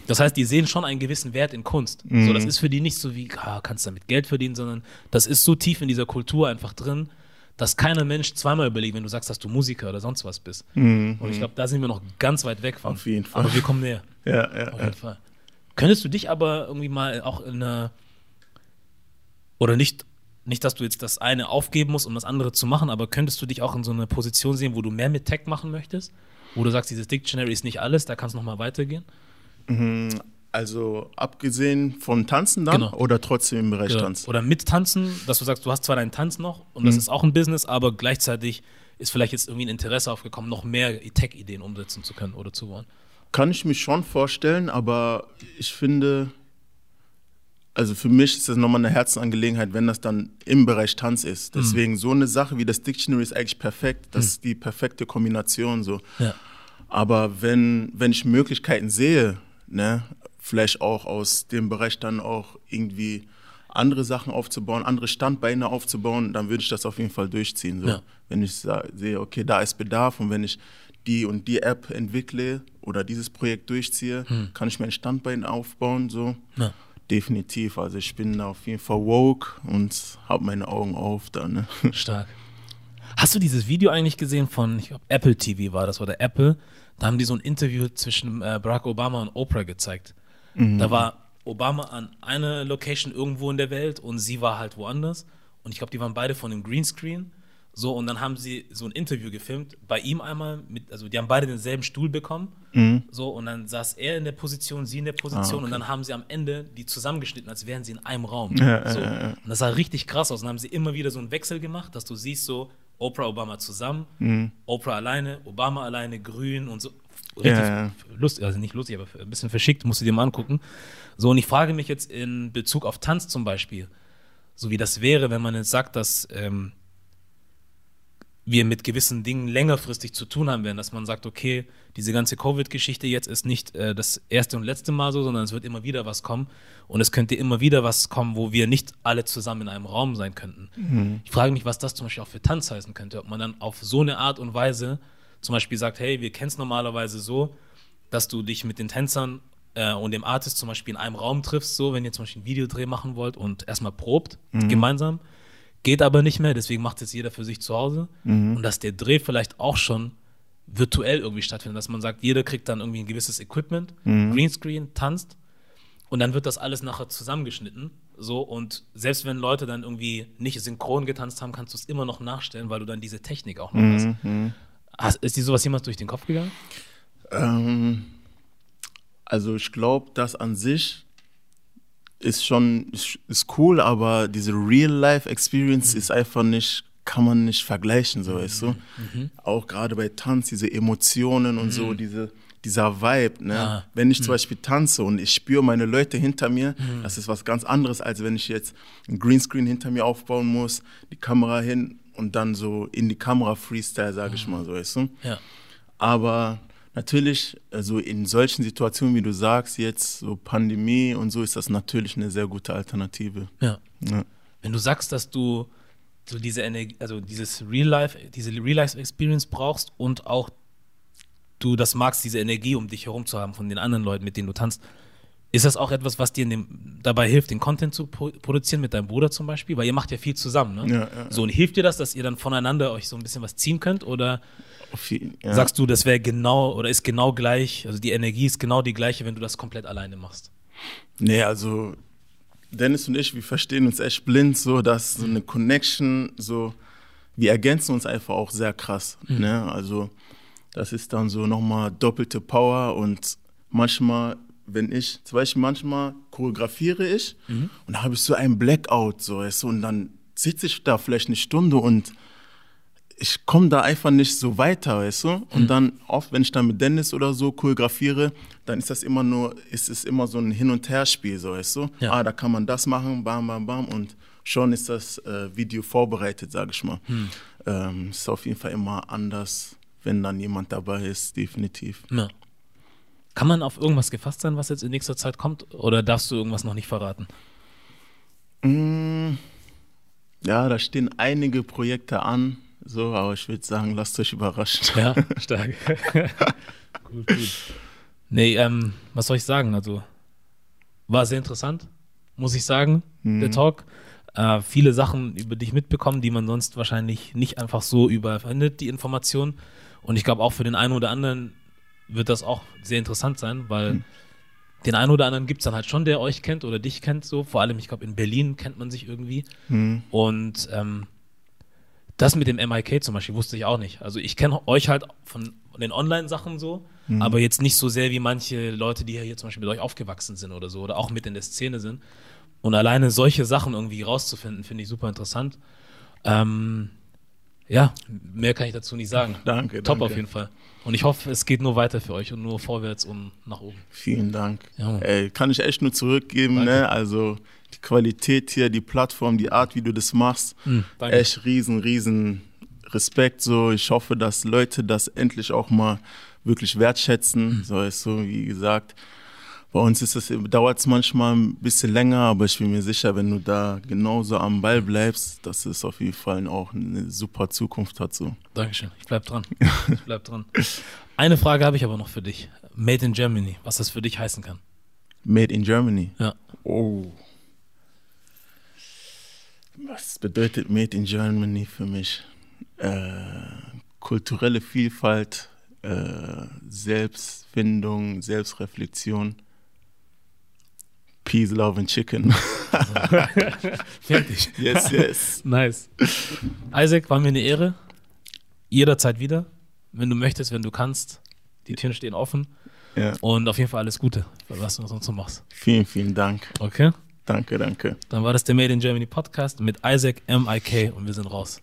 Das heißt, die sehen schon einen gewissen Wert in Kunst. Mhm. So, das ist für die nicht so wie, ah, kannst damit Geld verdienen, sondern das ist so tief in dieser Kultur einfach drin, dass keiner Mensch zweimal überlegt, wenn du sagst, dass du Musiker oder sonst was bist. Mhm. Und ich glaube, da sind wir noch ganz weit weg von. Auf jeden Fall. Aber wir kommen näher. ja, ja. Auf jeden ja. Fall. Könntest du dich aber irgendwie mal auch in einer oder nicht nicht, dass du jetzt das eine aufgeben musst, um das andere zu machen, aber könntest du dich auch in so eine Position sehen, wo du mehr mit Tech machen möchtest? Wo du sagst, dieses Dictionary ist nicht alles, da kann es nochmal weitergehen? Also abgesehen von Tanzen dann genau. oder trotzdem im Bereich genau. Tanz? Oder mit Tanzen, dass du sagst, du hast zwar deinen Tanz noch und mhm. das ist auch ein Business, aber gleichzeitig ist vielleicht jetzt irgendwie ein Interesse aufgekommen, noch mehr Tech-Ideen umsetzen zu können oder zu wollen. Kann ich mich schon vorstellen, aber ich finde, also für mich ist das nochmal eine Herzensangelegenheit, wenn das dann im Bereich Tanz ist. Mhm. Deswegen mhm. so eine Sache wie das Dictionary ist eigentlich perfekt. Das mhm. ist die perfekte Kombination so. Ja. Aber wenn, wenn ich Möglichkeiten sehe, ne, vielleicht auch aus dem Bereich dann auch irgendwie andere Sachen aufzubauen, andere Standbeine aufzubauen, dann würde ich das auf jeden Fall durchziehen. So. Ja. Wenn ich sehe, okay, da ist Bedarf und wenn ich die und die App entwickle oder dieses Projekt durchziehe, hm. kann ich mir ein Standbein aufbauen. So. Ja definitiv. Also ich bin auf jeden Fall woke und habe meine Augen auf da. Ne? Stark. Hast du dieses Video eigentlich gesehen von, ich glaube, Apple TV war das oder Apple? Da haben die so ein Interview zwischen äh, Barack Obama und Oprah gezeigt. Mhm. Da war Obama an einer Location irgendwo in der Welt und sie war halt woanders. Und ich glaube, die waren beide von dem Greenscreen. So, und dann haben sie so ein Interview gefilmt, bei ihm einmal, mit, also die haben beide denselben Stuhl bekommen. Mhm. So, und dann saß er in der Position, sie in der Position, ah, okay. und dann haben sie am Ende die zusammengeschnitten, als wären sie in einem Raum. Ja, so. ja, ja. Und das sah richtig krass aus. Und dann haben sie immer wieder so einen Wechsel gemacht, dass du siehst, so Oprah, Obama zusammen, mhm. Oprah alleine, Obama alleine, grün und so. Richtig lustig, also nicht lustig, aber ein bisschen verschickt, musst du dir mal angucken. So, und ich frage mich jetzt in Bezug auf Tanz zum Beispiel, so wie das wäre, wenn man jetzt sagt, dass. Ähm, wir mit gewissen Dingen längerfristig zu tun haben werden, dass man sagt, okay, diese ganze Covid-Geschichte jetzt ist nicht äh, das erste und letzte Mal so, sondern es wird immer wieder was kommen und es könnte immer wieder was kommen, wo wir nicht alle zusammen in einem Raum sein könnten. Mhm. Ich frage mich, was das zum Beispiel auch für Tanz heißen könnte, ob man dann auf so eine Art und Weise zum Beispiel sagt, hey, wir kennen es normalerweise so, dass du dich mit den Tänzern äh, und dem Artist zum Beispiel in einem Raum triffst, so, wenn ihr zum Beispiel ein Videodreh machen wollt und erstmal probt, mhm. gemeinsam Geht aber nicht mehr, deswegen macht jetzt jeder für sich zu Hause. Mhm. Und dass der Dreh vielleicht auch schon virtuell irgendwie stattfindet, dass man sagt, jeder kriegt dann irgendwie ein gewisses Equipment, mhm. Greenscreen, tanzt und dann wird das alles nachher zusammengeschnitten. So, und selbst wenn Leute dann irgendwie nicht synchron getanzt haben, kannst du es immer noch nachstellen, weil du dann diese Technik auch noch mhm. hast. Mhm. hast. Ist dir sowas jemals durch den Kopf gegangen? Ähm, also ich glaube, dass an sich ist schon ist, cool, aber diese Real-Life-Experience mhm. ist einfach nicht, kann man nicht vergleichen, so weißt du. Mhm. Auch gerade bei Tanz, diese Emotionen und so, mhm. diese, dieser Vibe, ne? Ah. Wenn ich zum mhm. Beispiel tanze und ich spüre meine Leute hinter mir, mhm. das ist was ganz anderes, als wenn ich jetzt ein Greenscreen hinter mir aufbauen muss, die Kamera hin und dann so in die Kamera Freestyle, sage ich mal so, weißt du. Ja. Aber Natürlich, also in solchen Situationen, wie du sagst, jetzt so Pandemie und so, ist das natürlich eine sehr gute Alternative. Ja. ja. Wenn du sagst, dass du so diese Energie, also dieses Real Life, diese Real Life Experience brauchst und auch du das magst, diese Energie um dich herum zu haben von den anderen Leuten, mit denen du tanzt, ist das auch etwas, was dir dem, dabei hilft, den Content zu produzieren mit deinem Bruder zum Beispiel? Weil ihr macht ja viel zusammen, ne? Ja, ja, so, und hilft dir das, dass ihr dann voneinander euch so ein bisschen was ziehen könnt? Oder viel, ja. Sagst du, das wäre genau oder ist genau gleich, also die Energie ist genau die gleiche, wenn du das komplett alleine machst? Nee, also Dennis und ich, wir verstehen uns echt blind, so dass so eine Connection, so wir ergänzen uns einfach auch sehr krass. Mhm. Ne? Also das ist dann so nochmal doppelte Power und manchmal, wenn ich, zum Beispiel manchmal choreografiere ich mhm. und da habe ich so einen Blackout, so weißt du, und dann sitze ich da vielleicht eine Stunde und ich komme da einfach nicht so weiter, weißt du? Und Mhm. dann oft, wenn ich dann mit Dennis oder so choreografiere, dann ist das immer nur, ist es immer so ein Hin- und Herspiel, so, weißt du? Ja. Ah, da kann man das machen, bam, bam, bam und schon ist das äh, Video vorbereitet, sage ich mal. Mhm. Ähm, ist auf jeden Fall immer anders, wenn dann jemand dabei ist, definitiv. Ja. Kann man auf irgendwas gefasst sein, was jetzt in nächster Zeit kommt? Oder darfst du irgendwas noch nicht verraten? Mm, ja, da stehen einige Projekte an, so, aber ich würde sagen, lasst euch überraschen. Ja, stark. gut, gut. Nee, ähm, was soll ich sagen? Also, war sehr interessant, muss ich sagen, der Talk. Äh, viele Sachen über dich mitbekommen, die man sonst wahrscheinlich nicht einfach so überfindet, die Information. Und ich glaube, auch für den einen oder anderen wird das auch sehr interessant sein, weil den einen oder anderen gibt es dann halt schon, der euch kennt oder dich kennt, so. Vor allem, ich glaube, in Berlin kennt man sich irgendwie. Und ähm, das mit dem MIK zum Beispiel wusste ich auch nicht. Also ich kenne euch halt von den Online-Sachen so, aber jetzt nicht so sehr wie manche Leute, die hier zum Beispiel mit euch aufgewachsen sind oder so oder auch mit in der Szene sind. Und alleine solche Sachen irgendwie rauszufinden, finde ich super interessant. Ähm, ja, mehr kann ich dazu nicht sagen. Danke, Top danke. auf jeden Fall. Und ich hoffe, es geht nur weiter für euch und nur vorwärts und nach oben. Vielen Dank. Ja. Ey, kann ich echt nur zurückgeben, ne? Also die Qualität hier, die Plattform, die Art, wie du das machst, Hm, danke. echt riesen, riesen Respekt. So, ich hoffe, dass Leute das endlich auch mal wirklich wertschätzen. Hm. So ist so, wie gesagt. Bei uns ist es, dauert es manchmal ein bisschen länger, aber ich bin mir sicher, wenn du da genauso am Ball bleibst, dass es auf jeden Fall auch eine super Zukunft hat. So. Dankeschön. Ich bleib dran. Ich bleib dran. Eine Frage habe ich aber noch für dich. Made in Germany, was das für dich heißen kann. Made in Germany. Ja. Oh. Was bedeutet Made in Germany für mich? Äh, kulturelle Vielfalt, äh, Selbstfindung, Selbstreflexion. Peace, Love and Chicken. Fertig. yes, yes. Nice. Isaac, war mir eine Ehre. Jederzeit wieder. Wenn du möchtest, wenn du kannst. Die Türen stehen offen. Ja. Und auf jeden Fall alles Gute, was du sonst so machst. Vielen, vielen Dank. Okay? Danke, danke. Dann war das der Made in Germany Podcast mit Isaac M.I.K. und wir sind raus.